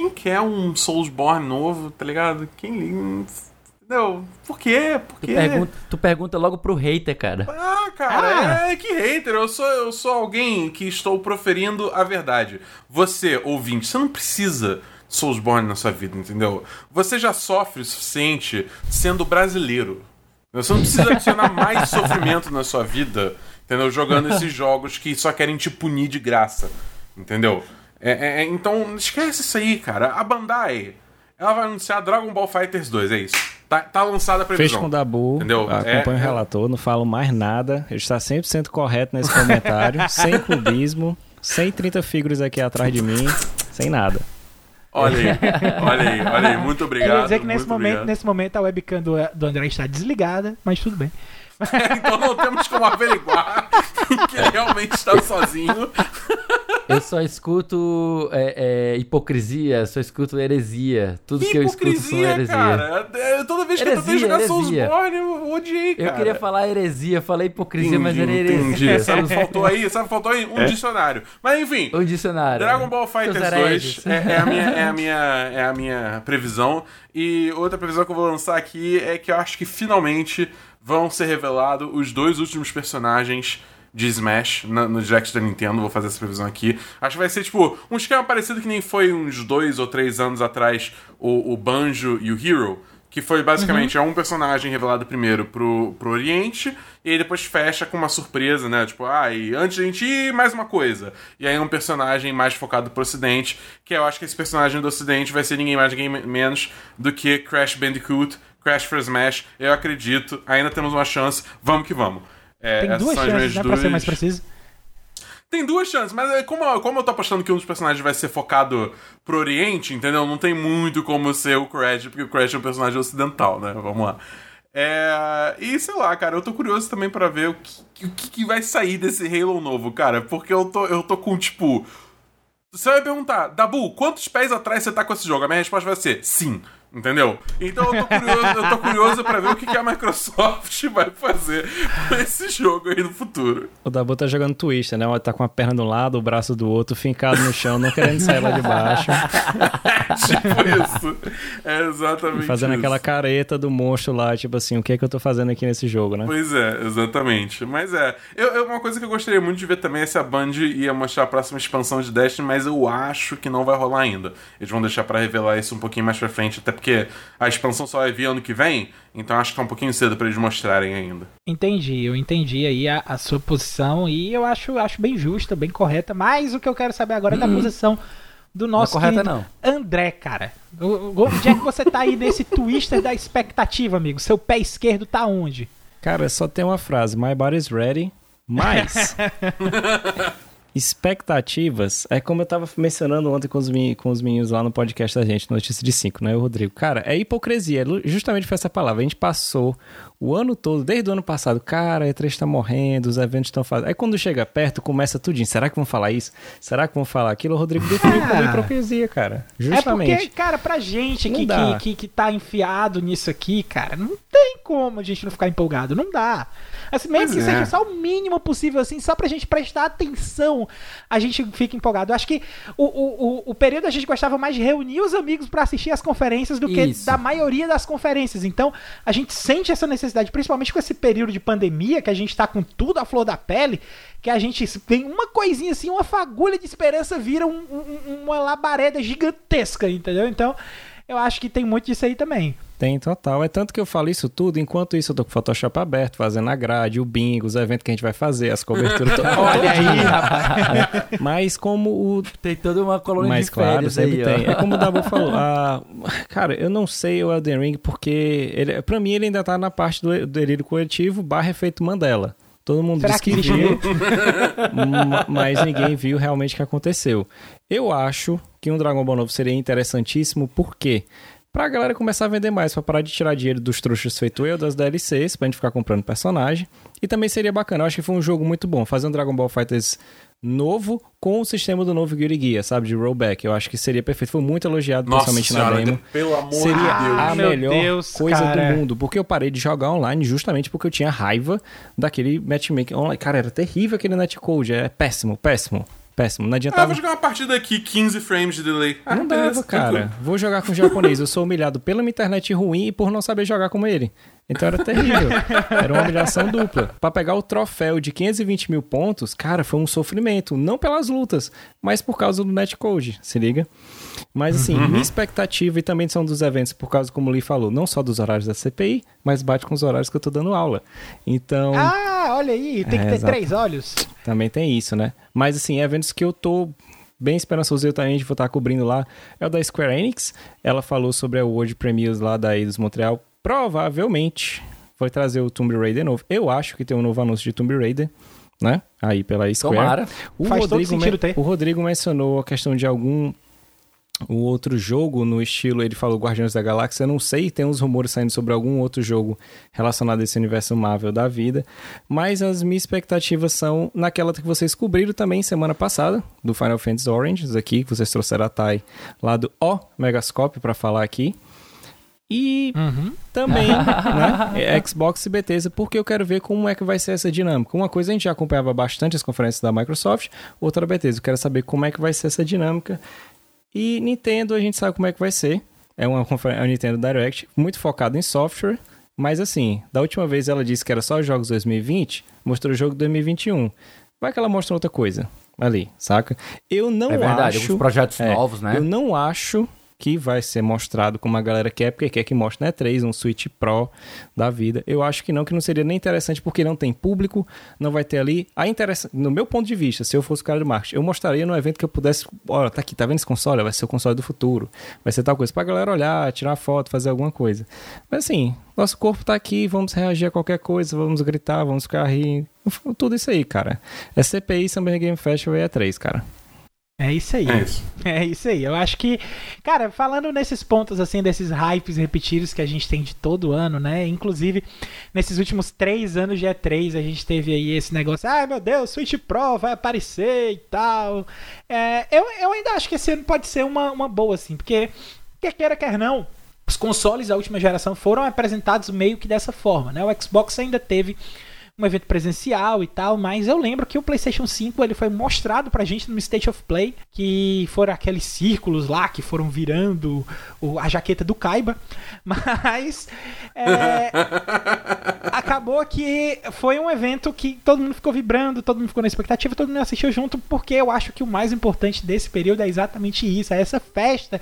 quem quer um Soulsborne novo, tá ligado? Quem Entendeu? Por quê? Por quê?
Tu pergunta, tu pergunta logo pro hater, cara.
Ah, cara, ah. É, que hater. Eu sou, eu sou alguém que estou proferindo a verdade. Você, ouvinte, você não precisa Soulsborne na sua vida, entendeu? Você já sofre o suficiente sendo brasileiro. Você não precisa adicionar mais sofrimento na sua vida, entendeu? Jogando esses jogos que só querem te punir de graça, entendeu? É, é, é, então, esquece isso aí, cara. A Bandai, ela vai anunciar Dragon Ball Fighters 2, é isso. Tá, tá lançada a previsão.
Fez com o Dabu, entendeu? acompanho é, o é. relator, não falo mais nada. Ele está 100% correto nesse comentário, sem clubismo, sem 30 figuras aqui atrás de mim, sem nada.
Olha aí, olha aí, olha aí, muito obrigado. Quer
dizer que nesse momento, nesse momento a webcam do, do André está desligada, mas tudo bem.
então não temos como averiguar que ele realmente está sozinho.
Eu só escuto é, é, hipocrisia, só escuto heresia. Tudo que, que eu escuto são heresia. Cara.
É, toda vez que heresia, eu tentei jogar Soulsborne, eu odiei, cara.
Eu queria falar heresia, falei hipocrisia, entendi, mas era heresia.
Entendi. Sabe faltou aí? Sabe faltou aí? Um é. dicionário. Mas enfim.
Um dicionário.
Dragon Ball Fighters 2 é, é, a minha, é, a minha, é a minha previsão. E outra previsão que eu vou lançar aqui é que eu acho que finalmente vão ser revelados os dois últimos personagens de Smash na, no Direct da Nintendo, vou fazer essa previsão aqui. Acho que vai ser, tipo, um esquema parecido que nem foi uns dois ou três anos atrás o, o Banjo e o Hero. Que foi basicamente uhum. é um personagem revelado primeiro pro, pro Oriente, e aí depois fecha com uma surpresa, né? Tipo, ah, e antes de a gente ir, mais uma coisa. E aí um personagem mais focado pro Ocidente, que eu acho que esse personagem do Ocidente vai ser ninguém mais, ninguém menos do que Crash Bandicoot, Crash for Smash. Eu acredito, ainda temos uma chance, vamos que vamos.
É, Tem duas chances, duas... pra ser mais preciso.
Tem duas chances, mas é, como, como eu tô apostando que um dos personagens vai ser focado pro Oriente, entendeu? Não tem muito como ser o Crash, porque o Crash é um personagem ocidental, né? Vamos lá. É... E sei lá, cara, eu tô curioso também para ver o que, o que, vai sair desse Halo novo, cara. Porque eu tô, eu tô com, tipo. Você vai perguntar, Dabu, quantos pés atrás você tá com esse jogo? A minha resposta vai ser sim. Entendeu? Então eu tô curioso, eu tô curioso pra ver o que, que a Microsoft vai fazer com esse jogo aí no futuro.
O Dabu tá jogando Twister, né? Tá com a perna de um lado, o braço do outro, fincado no chão, não querendo sair lá de baixo.
tipo isso. É exatamente
E fazendo
isso.
aquela careta do monstro lá, tipo assim, o que é que eu tô fazendo aqui nesse jogo, né?
Pois é, exatamente. Mas é. Eu, eu- uma coisa que eu gostaria muito de ver também é se a Band ia mostrar a próxima expansão de Destiny, mas eu acho que não vai rolar ainda. Eles vão deixar pra revelar isso um pouquinho mais pra frente, até porque a expansão só vai vir ano que vem, então acho que tá um pouquinho cedo pra eles mostrarem ainda.
Entendi, eu entendi aí a, a sua posição e eu acho, acho bem justa, bem correta, mas o que eu quero saber agora é da posição do nosso
Não é correta,
querido André, cara. Onde é que você tá aí nesse twister da expectativa, amigo? Seu pé esquerdo tá onde?
Cara, só tem uma frase: My body's ready, mas. Expectativas, é como eu tava mencionando ontem com os, com os meninos lá no podcast da gente, Notícia de 5, né, o Rodrigo? Cara, é hipocrisia, é justamente foi essa palavra. A gente passou o ano todo, desde o ano passado, cara, a E3 tá morrendo, os eventos estão fazendo. Aí quando chega perto, começa tudinho. Será que vão falar isso? Será que vão falar aquilo? O Rodrigo definiu como
Ah.
hipocrisia, cara.
É
Justamente.
porque, cara, pra gente que, que, que, que tá enfiado nisso aqui, cara, não tem como a gente não ficar empolgado. Não dá. Assim, mesmo que
é.
seja só o mínimo possível, assim, só pra gente prestar atenção, a gente fica empolgado. Eu acho que o, o, o, o período a gente gostava mais de reunir os amigos pra assistir as conferências do que
Isso.
da maioria das conferências. Então, a gente sente essa necessidade, principalmente com esse período de pandemia, que a gente tá com tudo à flor da pele, que a gente tem uma coisinha assim, uma fagulha de esperança vira um- um- uma labareda gigantesca, entendeu? Então, eu acho que tem muito disso aí também.
Tem total. É tanto que eu falo isso tudo, enquanto isso eu tô com o Photoshop aberto, fazendo a grade, o bingo, os eventos que a gente vai fazer, as coberturas. to-
Olha aí, rapaz.
Mas como o.
Tem toda uma colônia
Mas
de
claro,
férias
sempre
aí,
tem.
ó.
É como o Dabu falou. a- Cara, eu não sei o Elden Ring porque. Ele, pra mim ele ainda tá na parte do delírio coletivo barra efeito Mandela. Todo mundo
Será
diz
que
que viu, ma- mas ninguém viu realmente o que aconteceu. Eu acho que um Dragon Ball novo seria interessantíssimo, por quê? Pra galera começar a vender mais, pra parar de tirar dinheiro dos trouxas feito eu, das DLCs, pra gente ficar comprando personagem. E também seria bacana, eu acho que foi um jogo muito bom. Fazer um Dragon Ball Fighters novo com o sistema do novo Guilty Gear, sabe? De rollback. Eu acho que seria perfeito. Foi muito elogiado,
Nossa
principalmente na
senhora,
demo.
pelo amor
Seria
de Deus.
a melhor
Deus,
coisa
cara.
do mundo. Porque eu parei de jogar online justamente porque eu tinha raiva daquele matchmaking online. Cara, era terrível aquele netcode. É péssimo, péssimo, péssimo. Não
Ah,
adiantava.
vou jogar uma partida aqui, 15 frames de delay. Ah,
Não dava, cara. Vou jogar com japonês. Eu sou humilhado pela minha internet ruim e por não saber jogar como ele. Então era terrível. Era uma humilhação dupla. Pra pegar o troféu de 520 mil pontos, cara, foi um sofrimento. Não pelas lutas, mas por causa do netcode, se liga? Mas assim,
Uhum.
minha expectativa e também são dos eventos, por causa, como o Lee falou, não só dos horários da CPI, mas bate com os horários que eu tô dando aula. Então.
Ah, olha aí, tem que
É,
ter
exato.
três olhos.
Também tem isso, né? Mas assim, eventos que eu tô bem esperançoso eu também vou estar cobrindo lá é o da Square Enix. Ela falou sobre a World Premiers lá da Eidos Montreal. Provavelmente vai trazer o Tomb Raider novo. Eu acho que tem um novo anúncio de Tomb Raider, né? Aí pela Square.
Tomara.
O
Faz todo
Rodrigo,
sentido
men-
ter.
o Rodrigo mencionou a questão de algum o outro jogo no estilo, ele falou Guardiões da Galáxia, eu não sei, tem uns rumores saindo sobre algum outro jogo relacionado a esse universo Marvel da vida, mas as minhas expectativas são naquela que vocês cobriram também semana passada, do Final Fantasy Orange, aqui, que vocês trouxeram a Thay lá do O Megascope para falar aqui. E
Uhum.
também, né, é Xbox e Bethesda, porque eu quero ver como é que vai ser essa dinâmica. Uma coisa a gente já acompanhava bastante as conferências da Microsoft, outra da Bethesda. Eu quero saber como é que vai ser essa dinâmica. E Nintendo, a gente sabe como é que vai ser. É uma confer- é Nintendo Direct, muito focado em software, mas assim, da última vez ela disse que era só jogos 2020, mostrou o jogo 2021. Vai que ela mostra outra coisa ali, saca? Eu não
É verdade,
acho...
alguns projetos
É,
novos, né?
Eu não acho que vai ser mostrado como a galera quer, porque quer que mostre na E3, um Switch Pro da vida. Eu acho que não, que não seria nem interessante, porque não tem público, não vai ter ali. A interessa... No meu ponto de vista, se eu fosse o cara de marketing, eu mostraria no evento que eu pudesse. Olha, tá aqui, tá vendo esse console? Vai ser o console do futuro. Vai ser tal coisa. Pra galera olhar, tirar foto, fazer alguma coisa. Mas assim, nosso corpo tá aqui, vamos reagir a qualquer coisa, vamos gritar, vamos ficar rindo. Tudo isso aí, cara. É CPI, Summer Game Festival e E3, cara.
É isso aí.
É isso.
É isso aí. Eu acho que, cara, falando nesses pontos, assim, desses hypes repetidos que a gente tem de todo ano, né? Inclusive, nesses últimos três anos de E3, a gente teve aí esse negócio, ai meu Deus, Switch Pro vai aparecer e tal. É, eu, eu ainda acho que esse ano pode ser uma, uma boa, assim, porque, quer queira, quer não, os consoles da última geração foram apresentados meio que dessa forma, né? O Xbox ainda teve um evento presencial e tal, mas eu lembro que o PlayStation 5 ele foi mostrado pra gente no State of Play, que foram aqueles círculos lá que foram virando o, a jaqueta do Kaiba, mas é, acabou que foi um evento que todo mundo ficou vibrando, todo mundo ficou na expectativa, todo mundo assistiu junto, porque eu acho que o mais importante desse período é exatamente isso, é essa festa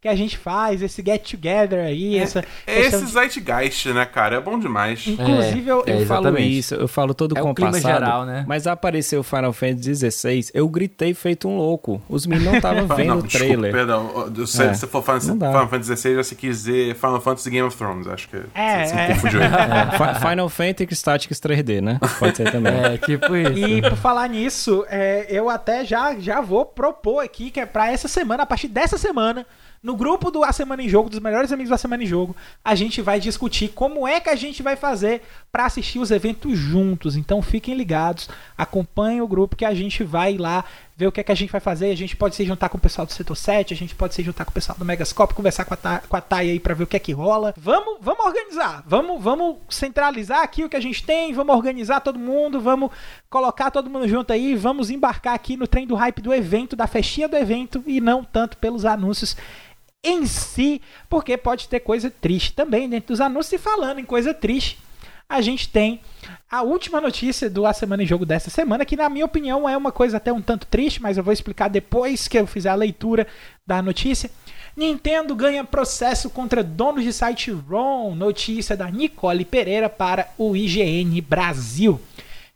que a gente faz, esse get together aí,
É,
essa.
é esse
de-
zeitgeist, né, cara? É bom demais.
Inclusive, eu,
é,
Eu falo
exatamente.
isso, eu falo todo
É o clima
compassado,
geral, né?
mas apareceu o Final Fantasy XVI, eu gritei feito um louco. Os meninos não estavam vendo
não,
o
desculpa,
trailer.
perdão. Se
É,
você for Final. Final Fantasy XVI, você quis dizer Final Fantasy Game of Thrones. Acho que
É,
você
é.
se confundiu.
É, Fi- Final Fantasy Statics 3D, né? Pode ser também.
É, tipo isso.
E por falar nisso, é, eu até já, já vou propor aqui que é pra essa semana, a partir dessa semana, no grupo do A Semana em Jogo, dos melhores amigos da Semana em Jogo, a gente vai discutir como é que a gente vai fazer pra assistir os eventos juntos. Então fiquem ligados, acompanhem o grupo que a gente vai lá ver o que é que a gente vai fazer. A gente pode se juntar com o pessoal do Setor 7, a gente pode se juntar com o pessoal do Megascope, conversar com a, Ta- com a Thay aí pra ver o que é que rola. Vamos, vamos organizar, vamos, vamos centralizar aqui o que a gente tem, vamos organizar todo mundo, vamos colocar todo mundo junto aí, vamos embarcar aqui no trem do hype do evento, da festinha do evento e não tanto pelos anúncios em si, porque pode ter coisa triste também dentro dos anúncios. E falando em coisa triste, a gente tem a última notícia do A Semana em Jogo dessa semana, que na minha opinião é uma coisa até um tanto triste, mas eu vou explicar depois que eu fizer a leitura da notícia. Nintendo ganha processo contra donos de site ROM, notícia da Nicole Pereira para o IGN Brasil.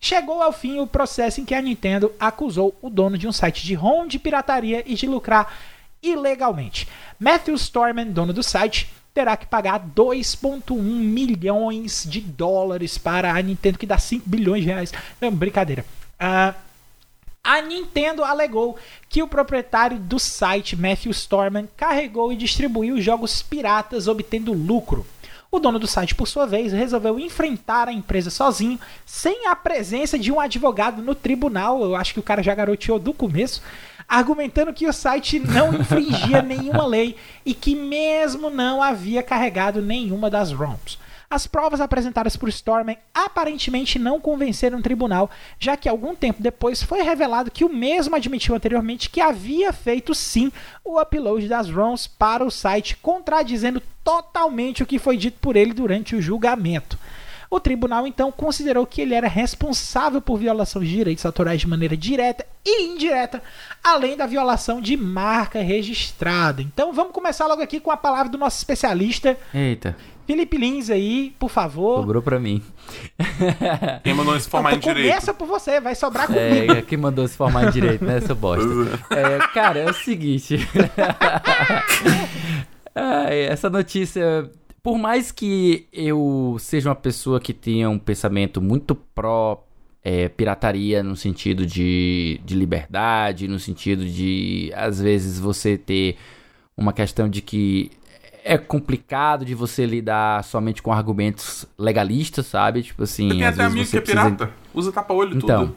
Chegou ao fim o processo em que a Nintendo acusou o dono de um site de ROM de pirataria e de lucrar ilegalmente. Matthew Storman, dono do site, terá que pagar 2,1 milhões de dólares para a Nintendo, que dá 5 bilhões de reais. Não, brincadeira. Ah, a Nintendo alegou que o proprietário do site, Matthew Storman, carregou e distribuiu jogos piratas obtendo lucro. O dono do site, por sua vez, resolveu enfrentar a empresa sozinho, sem a presença de um advogado no tribunal. Eu acho que o cara já garoteou do começo, argumentando que o site não infringia nenhuma lei e que, mesmo não havia carregado nenhuma das ROMs. As provas apresentadas por Storman aparentemente não convenceram o tribunal, já que algum tempo depois foi revelado que o mesmo admitiu anteriormente que havia feito sim o upload das ROMs para o site, contradizendo totalmente o que foi dito por ele durante o julgamento. O tribunal então considerou que ele era responsável por violação de direitos autorais de maneira direta e indireta, além da violação de marca registrada. Então vamos começar logo aqui com a palavra do nosso especialista,
Eita,
Felipe Lins aí, por favor.
sobrou pra mim.
Quem mandou se formar em
Então,
direito?
Começa por você, vai sobrar comigo.
É, quem mandou se formar em direito, né, seu bosta? É, cara, é o seguinte. Ai, essa notícia. Por mais que eu seja uma pessoa que tenha um pensamento muito pró é, pirataria no sentido de, de liberdade, no sentido de, às vezes, você ter uma questão de que é complicado de você lidar somente com argumentos legalistas, sabe? Tipo assim,
Tem
às
até
vezes
amigo
você
que é
precisa
pirata. Usa tapa-olho
então,
tudo.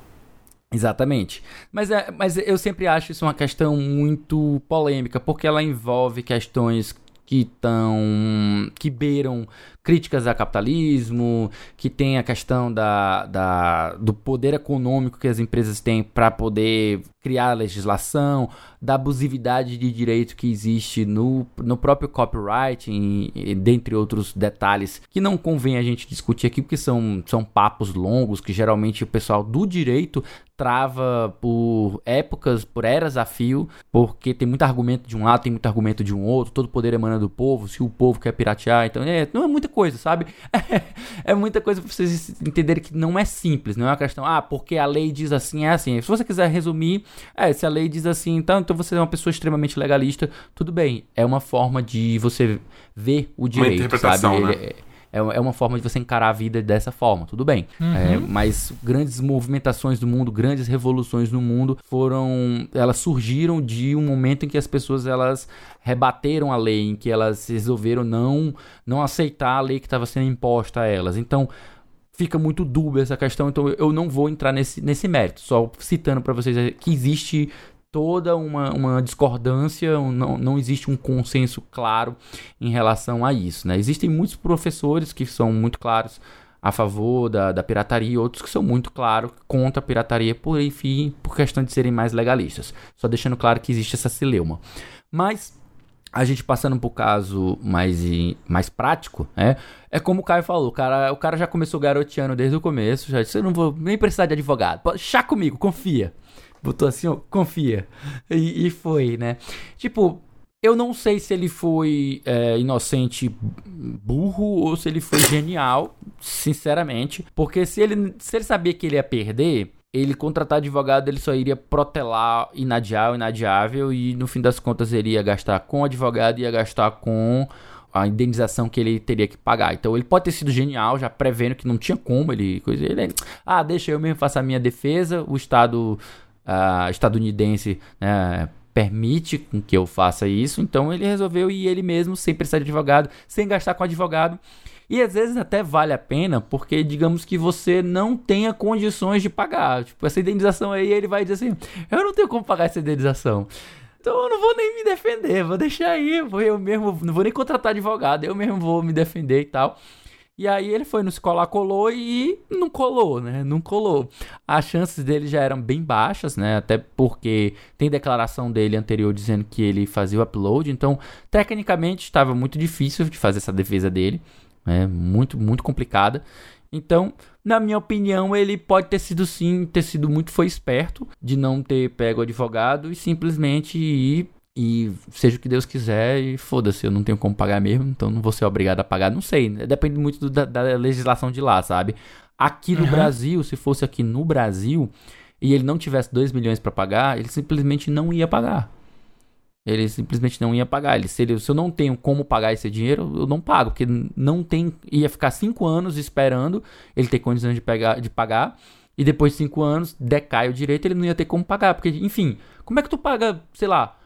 exatamente. Mas, é, mas eu sempre acho isso uma questão muito polêmica, porque ela envolve questões que estão. que beiram críticas a capitalismo, que tem a questão da, da, do poder econômico que as empresas têm para poder criar legislação, da abusividade de direito que existe no, no próprio copyright, e, e dentre outros detalhes que não convém a gente discutir aqui, porque são, são papos longos que geralmente o pessoal do direito trava por épocas, por eras a fio, porque tem muito argumento de um lado, tem muito argumento de um outro, todo poder emana do povo, se o povo quer piratear, então é, não é muita coisa, sabe? É, muita coisa pra vocês entenderem que não é simples, não é uma questão, ah, porque a lei diz assim, é assim. Se você quiser resumir, é, se a lei diz assim, então, então você é uma pessoa extremamente legalista, tudo bem, é uma forma de você ver o direito,
interpretação,
sabe?
né?
Ele- é, é uma forma de você encarar a vida dessa forma, tudo bem. É, mas grandes movimentações do mundo, grandes revoluções no mundo foram, elas surgiram de um momento em que as pessoas elas rebateram a lei, em que elas resolveram não não aceitar a lei que estava sendo imposta a elas. Então fica muito dúbia essa questão, então eu não vou entrar nesse, nesse mérito, só citando para vocês que existe toda uma, uma discordância, não, não existe um consenso claro em relação a isso. Né? Existem muitos professores que são muito claros a favor da, da pirataria, outros que são muito claros contra a pirataria, por enfim, por questão de serem mais legalistas. Só deixando claro que existe essa cileuma. Mas a gente passando pro caso mais, mais prático, né? É como o Caio falou, o cara, o cara já começou garoteando desde o começo, já disse, eu não vou nem precisar de advogado, chá comigo, confia botou assim, ó, confia. E, e, foi, né? Tipo, eu não sei se ele foi é, inocente burro ou se ele foi genial, sinceramente. Porque se ele, se ele sabia que ele ia perder, ele contratar advogado, ele só iria protelar inadiável, inadiável, e no fim das contas ele ia gastar com advogado e ia gastar com a indenização que ele teria que pagar. Então ele pode ter sido genial, já prevendo que não tinha como ele. Coisa, ele ah, deixa eu mesmo faço a minha defesa, o Estado uh, estadunidense né, permite que eu faça isso, então ele resolveu ir ele mesmo, sem precisar de advogado, sem gastar com advogado. E às vezes até vale a pena, porque digamos que você não tenha condições de pagar. Tipo, essa indenização aí, ele vai dizer assim: eu não tenho como pagar essa indenização. Então eu não vou nem me defender, vou deixar aí, vou eu mesmo, não vou nem contratar advogado, eu mesmo vou me defender e tal. E aí ele foi no colar, colou e não colou, né? Não colou. As chances dele já eram bem baixas, né? Até porque tem declaração dele anterior dizendo que ele fazia o upload. Então, tecnicamente, estava muito difícil de fazer essa defesa dele. Né? Muito, muito complicada. Então, na minha opinião, ele pode ter sido sim, ter sido muito foi esperto de não ter pego o advogado e simplesmente ir e seja o que Deus quiser e foda-se, eu não tenho como pagar mesmo, então não vou ser obrigado a pagar. Não sei, né? depende muito do, da, da, legislação de lá, sabe? Aqui no uhum. Brasil, se fosse aqui no Brasil e ele não tivesse 2 milhões para pagar, ele simplesmente não ia pagar. Ele simplesmente não ia pagar. Ele, se, ele, se eu não tenho como pagar esse dinheiro, eu não pago, porque não tem. Ia ficar 5 anos esperando ele ter condições de, pegar, de pagar. E depois de 5 anos, decai o direito, ele não ia ter como pagar. Porque, enfim, como é que tu paga, sei lá,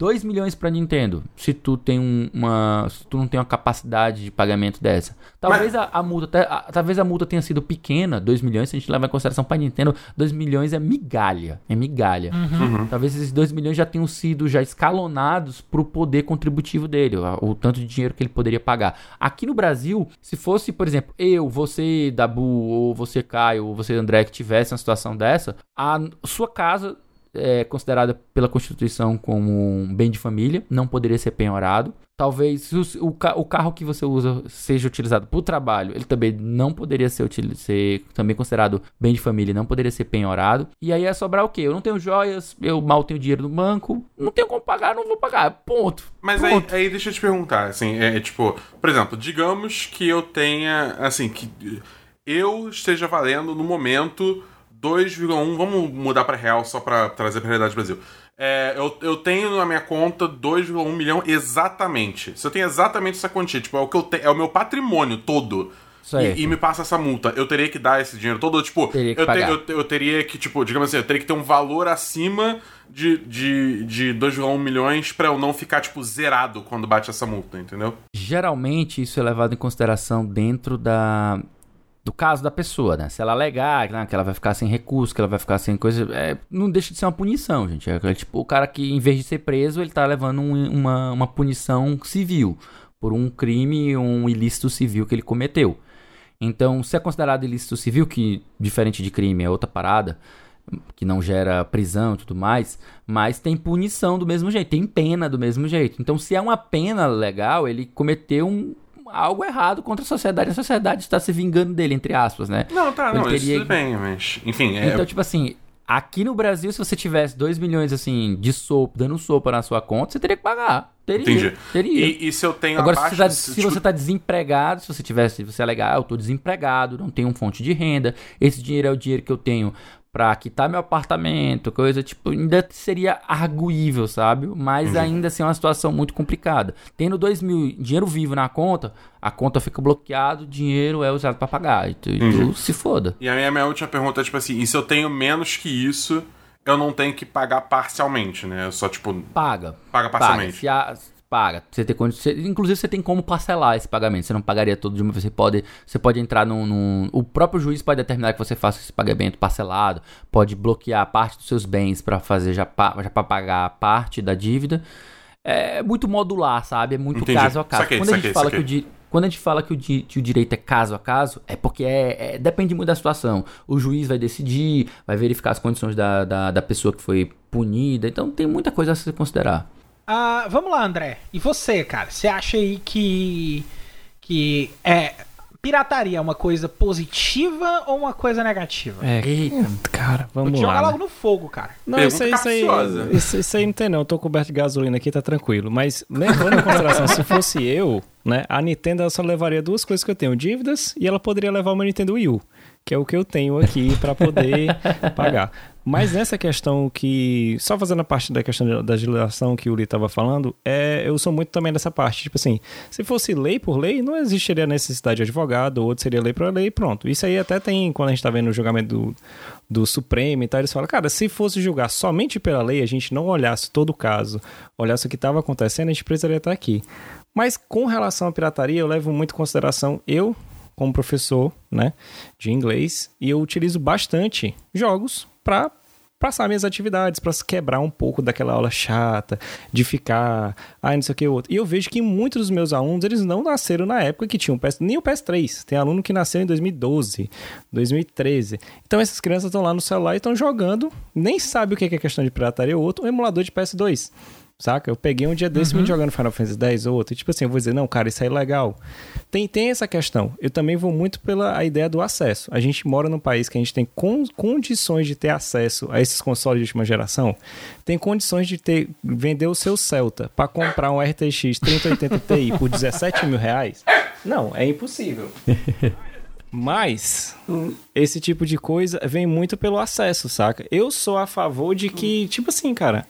2 milhões para Nintendo, se tu tem uma, se tu não tem uma capacidade de pagamento dessa. Talvez Mas... a, a, multa, a, talvez a multa tenha sido pequena, 2 milhões, se a gente levar em consideração para Nintendo, 2 milhões é migalha, é migalha. Uhum. Uhum. Talvez esses 2 milhões já tenham sido já escalonados pro poder contributivo dele, o, o tanto de dinheiro que ele poderia pagar. Aqui no Brasil, se fosse, por exemplo, eu, você, Dabu, ou você, Caio, ou você, André, que tivesse uma situação dessa, a sua casa é considerada pela Constituição como um bem de família, não poderia ser penhorado. Talvez o, o, o carro que você usa seja utilizado para o trabalho, ele também não poderia ser, ser também considerado bem de família, não poderia ser penhorado. E aí é sobrar o quê? Eu não tenho joias, eu mal tenho dinheiro no banco, não tenho como pagar, não vou pagar. Ponto.
Mas
Ponto.
Aí, aí deixa eu te perguntar, assim, é, é tipo, por exemplo, digamos que eu tenha, assim, que eu esteja valendo no momento 2,1, vamos mudar para real só para trazer para realidade do Brasil. É, eu, eu tenho na minha conta 2,1 milhão exatamente. Se eu tenho exatamente essa quantia, tipo, é o que eu é o meu patrimônio todo. E, e, me passa essa multa. Eu teria que dar esse dinheiro todo, tipo, teria eu, te, eu, eu, teria que, tipo, digamos assim, eu teria que ter um valor acima de, de, de 2,1 milhões para eu não ficar, tipo, zerado quando bate essa multa, entendeu?
Geralmente isso é levado em consideração dentro da do caso da pessoa, né? Se ela alegar né, que ela vai ficar sem recurso, que ela vai ficar sem coisa, é, não deixa de ser uma punição, gente. É, é, tipo o cara que, em vez de ser preso, ele tá levando um, uma, uma punição civil por um crime, um ilícito civil que ele cometeu. Então, se é considerado ilícito civil, que diferente de crime é outra parada, que não gera prisão e tudo mais, mas tem punição do mesmo jeito, tem pena do mesmo jeito. Então, se é uma pena legal, ele cometeu um, algo errado contra a sociedade. A sociedade está se vingando dele, entre aspas, né?
Não, tá, não, teria... isso bem, mas. Enfim.
É... Então, tipo assim, aqui no Brasil, se você tivesse 2 milhões, assim, de sopa, dando sopa na sua conta, você teria que pagar. Teria. Entendi. Teria.
E, e se eu tenho
Agora, se, você tá, se tipo... você tá desempregado, se você tivesse, se você alegar, ah, eu tô desempregado, não tenho fonte de renda, esse dinheiro é o dinheiro que eu tenho pra quitar meu apartamento, coisa tipo, ainda seria arguível, sabe? Mas uhum. ainda assim é uma situação muito complicada. Tendo dois mil dinheiro vivo na conta, a conta fica bloqueada, o dinheiro é usado para pagar. E tu, uhum. tu, se foda.
E a minha, minha última pergunta é tipo assim: e se eu tenho menos que isso, eu não tenho que pagar parcialmente, né? Eu só tipo.
Paga.
Paga parcialmente.
Paga. Se a, paga. Você tem condição, inclusive você tem como parcelar esse pagamento. Você não pagaria todo de uma vez. Você pode, você pode entrar num, num, O próprio juiz pode determinar que você faça esse pagamento parcelado. Pode bloquear parte dos seus bens para fazer já, para pagar parte da dívida. É muito modular, sabe? É muito Entendi. caso a caso. Saquei, Quando a gente saquei, fala saquei. que o quando a gente fala que o, di que o direito é caso a caso, é porque é, é, depende muito da situação. O juiz vai decidir, vai verificar as condições da, da, da pessoa que foi punida. Então tem muita coisa a se considerar.
Uh, vamos lá, André. E você, cara? Você acha aí que. que é. Pirataria é uma coisa positiva ou uma coisa negativa?
É, Eita, cara, vamos lá.
Joga né? logo no fogo, cara.
Não, isso aí, isso aí, isso, isso aí não tem não. Eu tô coberto de gasolina aqui, tá tranquilo. Mas levando em consideração, se fosse eu, né, a Nintendo só levaria duas coisas que eu tenho, dívidas, e ela poderia levar uma Nintendo Wii U que é o que eu tenho aqui para poder pagar. Mas nessa questão que. Só fazendo a parte da questão da legislação que o Lee estava falando, é, eu sou muito também dessa parte. Tipo assim, se fosse lei por lei, não existiria necessidade de advogado, ou outro seria lei por lei pronto. Isso aí até tem, quando a gente está vendo o julgamento do, do Supremo e tal, eles falam, cara, se fosse julgar somente pela lei, a gente não olhasse todo o caso, olhasse o que estava acontecendo, a gente precisaria estar aqui. Mas com relação à pirataria, eu levo muito em consideração, eu, como professor, né, de inglês, e eu utilizo bastante jogos para passar minhas atividades, para quebrar um pouco daquela aula chata, de ficar, ah, não sei o que outro. E eu vejo que muitos dos meus alunos, eles não nasceram na época que tinham PS, nem o PS3. Tem aluno que nasceu em 2012, 2013. Então essas crianças estão lá no celular e estão jogando, nem sabe o que é questão de pirataria ou outro, um emulador de PS2. Saca? Eu peguei um dia desse uhum. me jogando Final Fantasy X ou outro. E, tipo assim, eu vou dizer, não, cara, isso aí é legal. Tem, tem essa questão. Eu também vou muito pela a ideia do acesso. A gente mora num país que a gente tem con condições de ter acesso a esses consoles de última geração. Tem condições de ter vender o seu Celta para comprar um RTX 3080 Ti por 17 mil reais. Não, é impossível. Mas esse tipo de coisa vem muito pelo acesso, saca? Eu sou a favor de que, tipo assim, cara,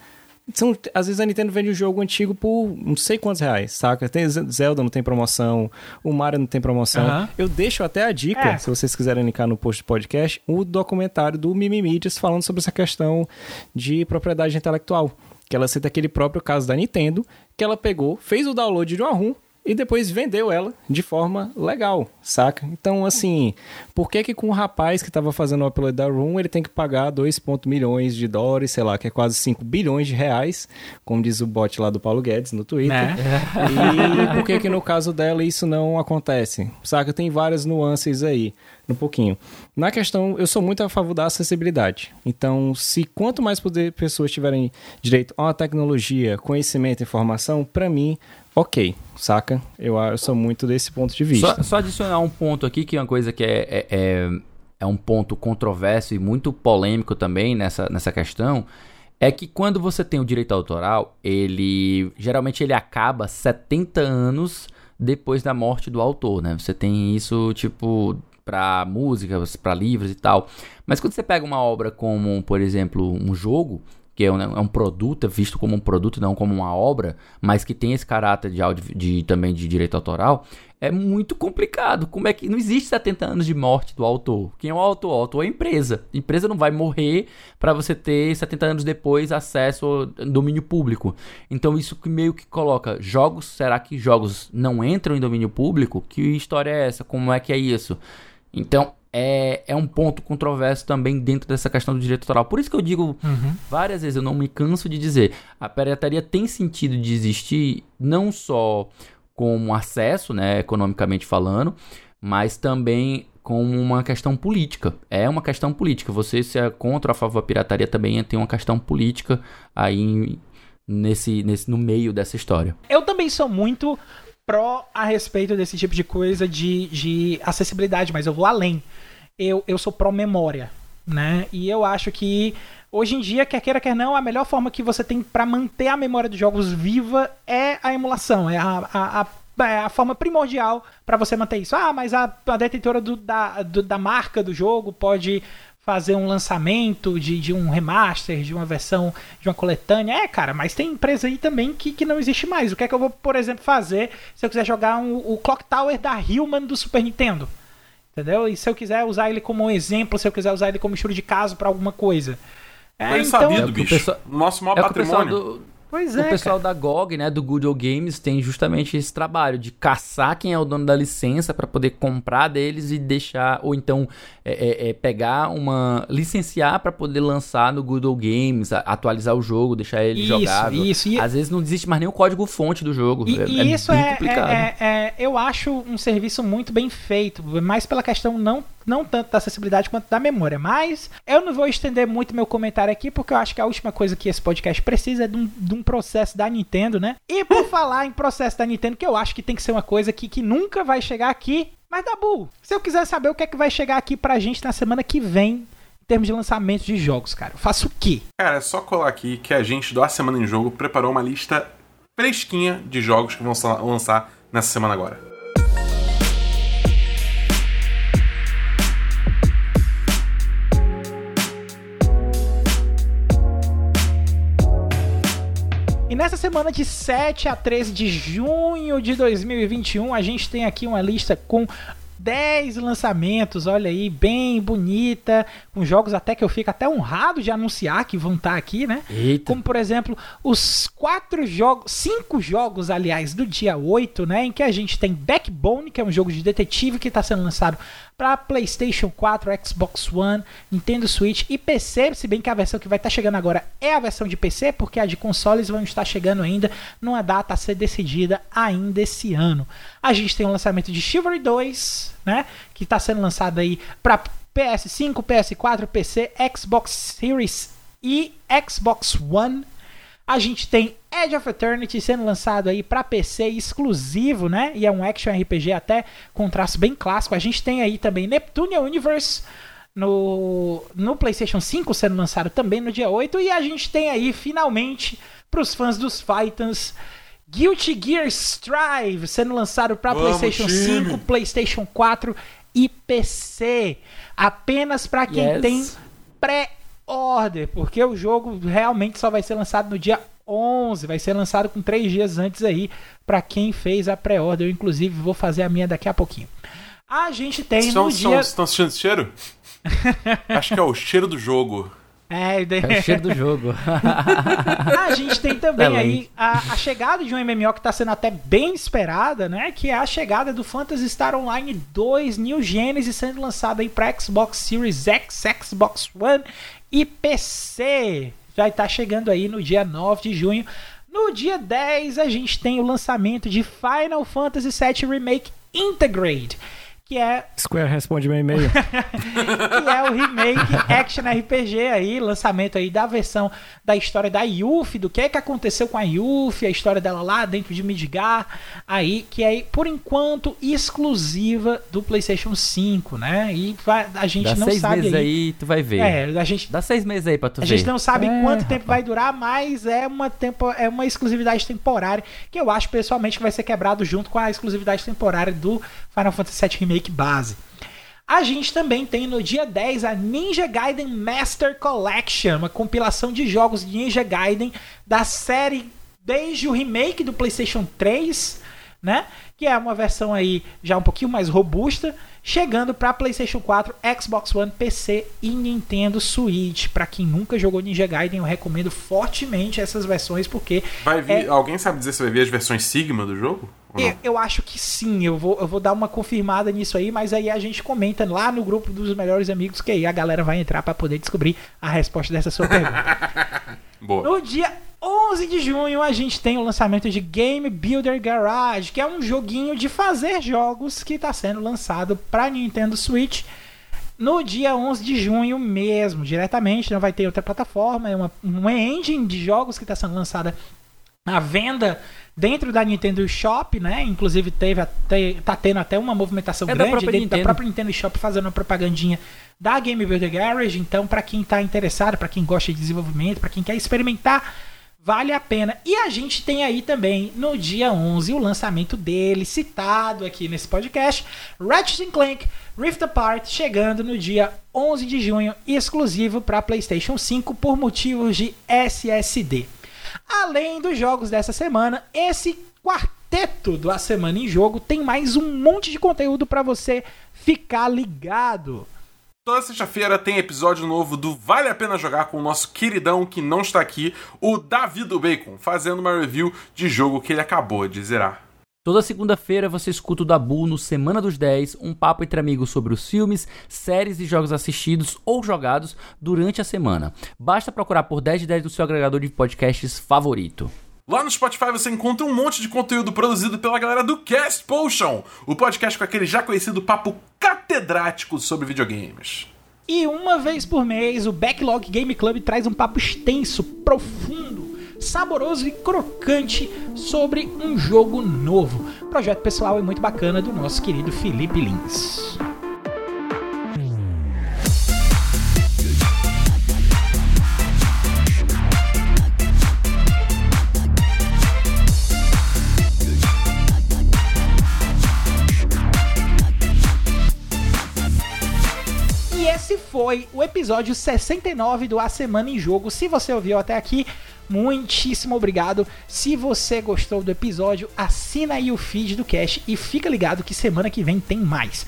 são, às vezes a Nintendo vende um jogo antigo por não sei quantos reais, saca? Tem Zelda não tem promoção, o Mario não tem promoção. Uhum. Eu deixo até a dica, é. se vocês quiserem linkar no post do podcast, o documentário do Mimimídias falando sobre essa questão de propriedade intelectual. Que ela cita aquele próprio caso da Nintendo, que ela pegou, fez o download de uma ROM, e depois vendeu ela de forma legal, saca? Então, assim, por que que com o rapaz que estava fazendo o upload da Room, ele tem que pagar 2 milhões de dólares, sei lá, que é quase 5 bilhões de reais, como diz o bot lá do Paulo Guedes no Twitter. Né? E por que que no caso dela isso não acontece? Saca? Tem várias nuances aí um pouquinho. Na questão, eu sou muito a favor da acessibilidade. Então, se quanto mais poder pessoas tiverem direito a uma tecnologia, conhecimento, informação, para mim, ok, saca? Eu, eu, sou muito desse ponto de vista.
Só, só, adicionar um ponto aqui, que é uma coisa que é, é, é, é um ponto controverso e muito polêmico também nessa, nessa questão, é que quando você tem o direito autoral, ele geralmente ele acaba 70 anos depois da morte do autor, né? Você tem isso tipo para músicas, para livros e tal. Mas quando você pega uma obra como, por exemplo, um jogo, que é um, é um, produto, é visto como um produto, não como uma obra, mas que tem esse caráter de, audio, de também de direito autoral, é muito complicado. Como é que não existe 70 anos de morte do autor? Quem é o autor? O autor é a empresa. A empresa não vai morrer para você ter 70 anos depois acesso ao domínio público. Então isso que meio que coloca jogos, será que jogos não entram em domínio público? Que história é essa? Como é que é isso? Então, é, é um ponto controverso também dentro dessa questão do direito autoral. Por isso que eu digo uhum. várias vezes, eu não me canso de dizer, a pirataria tem sentido de existir não só como acesso, né, economicamente falando, mas também como uma questão política. É uma questão política. Você se é contra ou a favor da pirataria também tem uma questão política aí nesse, nesse no meio dessa história.
Eu também sou muito pró a respeito desse tipo de coisa de, de acessibilidade, mas eu vou além. Eu, eu sou pró-memória, né? E eu acho que hoje em dia, quer queira, quer não, a melhor forma que você tem para manter a memória dos jogos viva é a emulação, é a, a, a é a forma primordial para você manter isso. Ah, mas a, a detentora do, da, do, da marca do jogo pode fazer um lançamento de, de um remaster, de uma versão, de uma coletânea. É, cara, mas tem empresa aí também que, que não existe mais. O que é que eu vou, por exemplo, fazer se eu quiser jogar um, o Clock Tower da Hillman do Super Nintendo? Entendeu? E se eu quiser usar ele como um exemplo, se eu quiser usar ele como estudo de caso para alguma coisa.
É, então... sabido, bicho. Pessoal... Nosso maior é patrimônio.
Pois
o
é,
pessoal da GOG, né, do Good Old Games, tem justamente esse trabalho de caçar quem é o dono da licença para poder comprar deles e deixar, ou então é, é, é pegar uma. licenciar para poder lançar no Good Old Games, atualizar o jogo, deixar ele
Isso,
jogável.
isso, e-
Às vezes não existe mais nem o código-fonte do jogo.
E,
é,
e
é
isso é, é- é- é- eu acho um serviço muito bem feito, mais pela questão não, não tanto da acessibilidade quanto da memória. Mas eu não vou estender muito meu comentário aqui, porque eu acho que a última coisa que esse podcast precisa é de um, de um processo da Nintendo, né? E por falar em processo da Nintendo, que eu acho que tem que ser uma coisa que, que nunca vai chegar aqui. Mas, Dabu, se eu quiser saber o que é que vai chegar aqui pra gente na semana que vem, em termos de lançamento de jogos, cara, eu faço o quê?
Cara, é só colar aqui que a gente do A Semana em Jogo preparou uma lista fresquinha de jogos que vão lançar nessa semana agora.
Nessa semana de 7 a 13 de junho de 2021, a gente tem aqui uma lista com 10 lançamentos, olha aí, bem bonita, com jogos até que eu fico até honrado de anunciar que vão estar aqui, né?
Eita.
Como, por exemplo, os quatro jogos, cinco jogos, aliás, do dia 8, né? Em que a gente tem Backbone, que é um jogo de detetive que está sendo lançado para PlayStation 4, Xbox One, Nintendo Switch e PC, se bem que a versão que vai estar chegando agora é a versão de PC, porque a de consoles vão estar chegando ainda numa data a ser decidida ainda esse ano. A gente tem o lançamento de Chivalry 2, né? Que está sendo lançado aí para PS5, PS4, PC, Xbox Series e Xbox One. A gente tem Edge of Eternity sendo lançado aí para PC exclusivo, né? E é um action RPG até com um traço bem clássico. A gente tem aí também Neptunia Universe no, no PlayStation 5 sendo lançado também no dia 8. E a gente tem aí finalmente para os fãs dos Fighters Guilty Gear Strive sendo lançado para PlayStation
time!
5, PlayStation 4 e PC. Apenas para quem
Yes.
tem pré-order, porque o jogo realmente só vai ser lançado no dia 11, vai ser lançado com três dias antes aí para quem fez a pré-order. Eu, inclusive, vou fazer a minha daqui a pouquinho. A gente tem
Estão,
no
estão,
dia.
estão sentindo esse cheiro? Acho que é o cheiro do jogo.
É,
É o cheiro do jogo.
A gente tem também aí a, a chegada de um MMO que está sendo até bem esperada, né? Que é a chegada do Phantasy Star Online 2 New Genesis sendo lançado aí para Xbox Series X, Xbox One e PC. Já está chegando aí no dia 9 de junho. No dia 10 a gente tem o lançamento de Final Fantasy VII Remake Integrate, que é
Square responde meu e-mail.
que é o remake Action RPG aí, lançamento aí da versão da história da Yuffie, do que é que aconteceu com a Yuffie, a história dela lá dentro de Midgar, aí que é por enquanto exclusiva do PlayStation 5, né? E vai- a gente
Dá
não
seis
sabe
meses
aí.
aí, tu vai ver.
É, a gente
Dá seis meses aí pra tu
a
ver.
gente não sabe
É,
quanto tempo
rapaz.
vai durar, mas é uma, tempo, é uma exclusividade temporária que eu acho pessoalmente que vai ser quebrado junto com a exclusividade temporária do Final Fantasy VII Remake base. A gente também tem no dia 10 a Ninja Gaiden Master Collection, uma compilação de jogos de Ninja Gaiden da série desde o remake do PlayStation 3, né? Que é uma versão aí já um pouquinho mais robusta, chegando para PlayStation 4, Xbox One, PC e Nintendo Switch. Para quem nunca jogou Ninja Gaiden, eu recomendo fortemente essas versões porque
Vai vir.
É.
Alguém sabe dizer se vai vir as versões Sigma do jogo?
Eu, eu acho que sim, eu vou, eu vou dar uma confirmada nisso aí, mas aí a gente comenta lá no grupo dos melhores amigos que aí a galera vai entrar para poder descobrir a resposta dessa sua pergunta.
Boa.
No dia 11 de junho, a gente tem o lançamento de Game Builder Garage, que é um joguinho de fazer jogos que está sendo lançado para Nintendo Switch no dia 11 de junho mesmo, diretamente. Não vai ter outra plataforma, é uma, uma engine de jogos que está sendo lançada à venda dentro da Nintendo Shop, né? Inclusive teve até, tá tendo até uma movimentação
É da
grande
própria
da
Nintendo.
própria Nintendo Shop fazendo uma propagandinha da Game Builder Garage. Então, para quem tá interessado, para quem gosta de desenvolvimento, para quem quer experimentar, vale a pena. E a gente tem aí também no dia 11 o lançamento dele, citado aqui nesse podcast, Ratchet Clank Rift Apart, chegando no dia 11 de junho, exclusivo para PlayStation 5 por motivos de SSD. Além dos jogos dessa semana, esse quarteto do A Semana em Jogo tem mais um monte de conteúdo para você ficar ligado.
Toda sexta-feira tem episódio novo do Vale a Pena Jogar com o nosso queridão que não está aqui, o Davi do Bacon, fazendo uma review de jogo que ele acabou de zerar.
Toda segunda-feira você escuta o Dabu no Semana dos 10, um papo entre amigos sobre os filmes, séries e jogos assistidos ou jogados durante a semana. Basta procurar por 10 de 10 no seu agregador de podcasts favorito.
Lá no Spotify você encontra um monte de conteúdo produzido pela galera do Cast Potion, o podcast com aquele já conhecido papo catedrático sobre videogames.
E uma vez por mês, o Backlog Game Club traz um papo extenso, profundo, saboroso e crocante sobre um jogo novo. Projeto pessoal e muito bacana do nosso querido Felipe Lins. Foi o episódio 69 do A Semana em Jogo. Se você ouviu até aqui, muitíssimo obrigado. Se você gostou do episódio, assina aí o feed do Cash e fica ligado que semana que vem tem mais.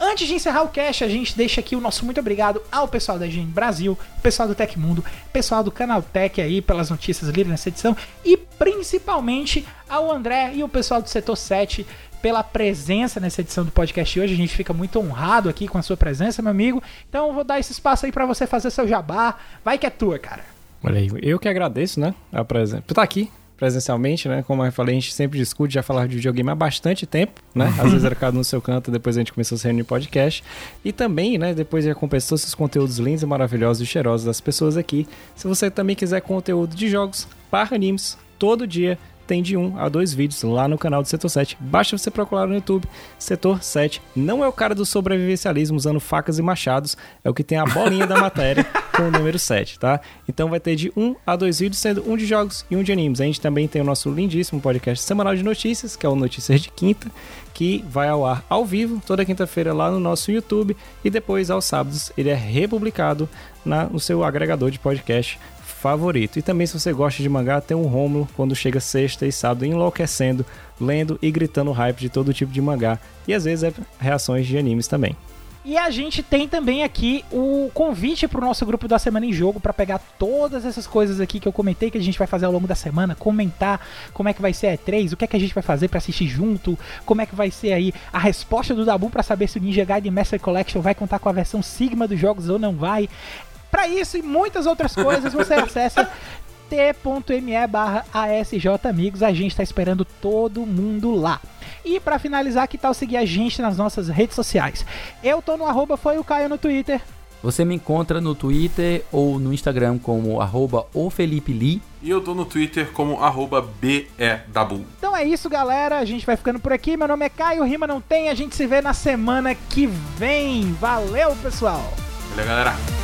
Antes de encerrar o Cash, a gente deixa aqui o nosso muito obrigado ao pessoal da Gen Brasil, pessoal do Tecmundo, pessoal do Canal Tech aí pelas notícias lidas nessa edição e principalmente ao André e o pessoal do Setor 7 pela presença nessa edição do podcast hoje. A gente fica muito honrado aqui com a sua presença, meu amigo. Então vou dar esse espaço aí para você fazer seu jabá. Vai que é tua, cara.
Olha aí, eu que agradeço, né? A presença. Por estar aqui presencialmente, né? Como eu falei, a gente sempre discute, já falar de videogame há bastante tempo, né? Às vezes era cada um no seu canto, depois a gente começou a se reunir em podcast. E também, né? Depois já compensou esses conteúdos lindos e maravilhosos e cheirosos das pessoas aqui. Se você também quiser conteúdo de jogos, barra animes, todo dia tem de um a dois vídeos lá no canal do Setor 7. Basta você procurar no YouTube Setor 7. Não é o cara do sobrevivencialismo usando facas e machados, é o que tem a bolinha da matéria com o número 7, tá? Então vai ter de um a dois vídeos, sendo um de jogos e um de animes. A gente também tem o nosso lindíssimo podcast semanal de notícias, que é o Notícias de Quinta, que vai ao ar ao vivo toda quinta-feira lá no nosso YouTube e depois aos sábados ele é republicado na, no seu agregador de podcast favorito. E também, se você gosta de mangá, tem um Rômulo quando chega sexta e sábado enlouquecendo, lendo e gritando hype de todo tipo de mangá. E às vezes é reações de animes também.
E a gente tem também aqui o convite para o nosso grupo da Semana em Jogo para pegar todas essas coisas aqui que eu comentei que a gente vai fazer ao longo da semana, comentar como é que vai ser a E3, o que é que a gente vai fazer para assistir junto, como é que vai ser aí a resposta do Dabu para saber se o Ninja Gaiden Master Collection vai contar com a versão Sigma dos jogos ou não vai. Para isso e muitas outras coisas, você acessa t.me barra amigos. A gente está esperando todo mundo lá. E para finalizar, que tal seguir a gente nas nossas redes sociais? Eu tô no arroba foi o Caio no Twitter.
Você me encontra no Twitter ou no Instagram como arroba o Felipe Lee.
E eu tô no Twitter como arroba BEDabu.
Então é isso, galera. A gente vai ficando por aqui. Meu nome é Caio, Rima Não Tem. A gente se vê na semana que vem. Valeu, pessoal!
Valeu, galera!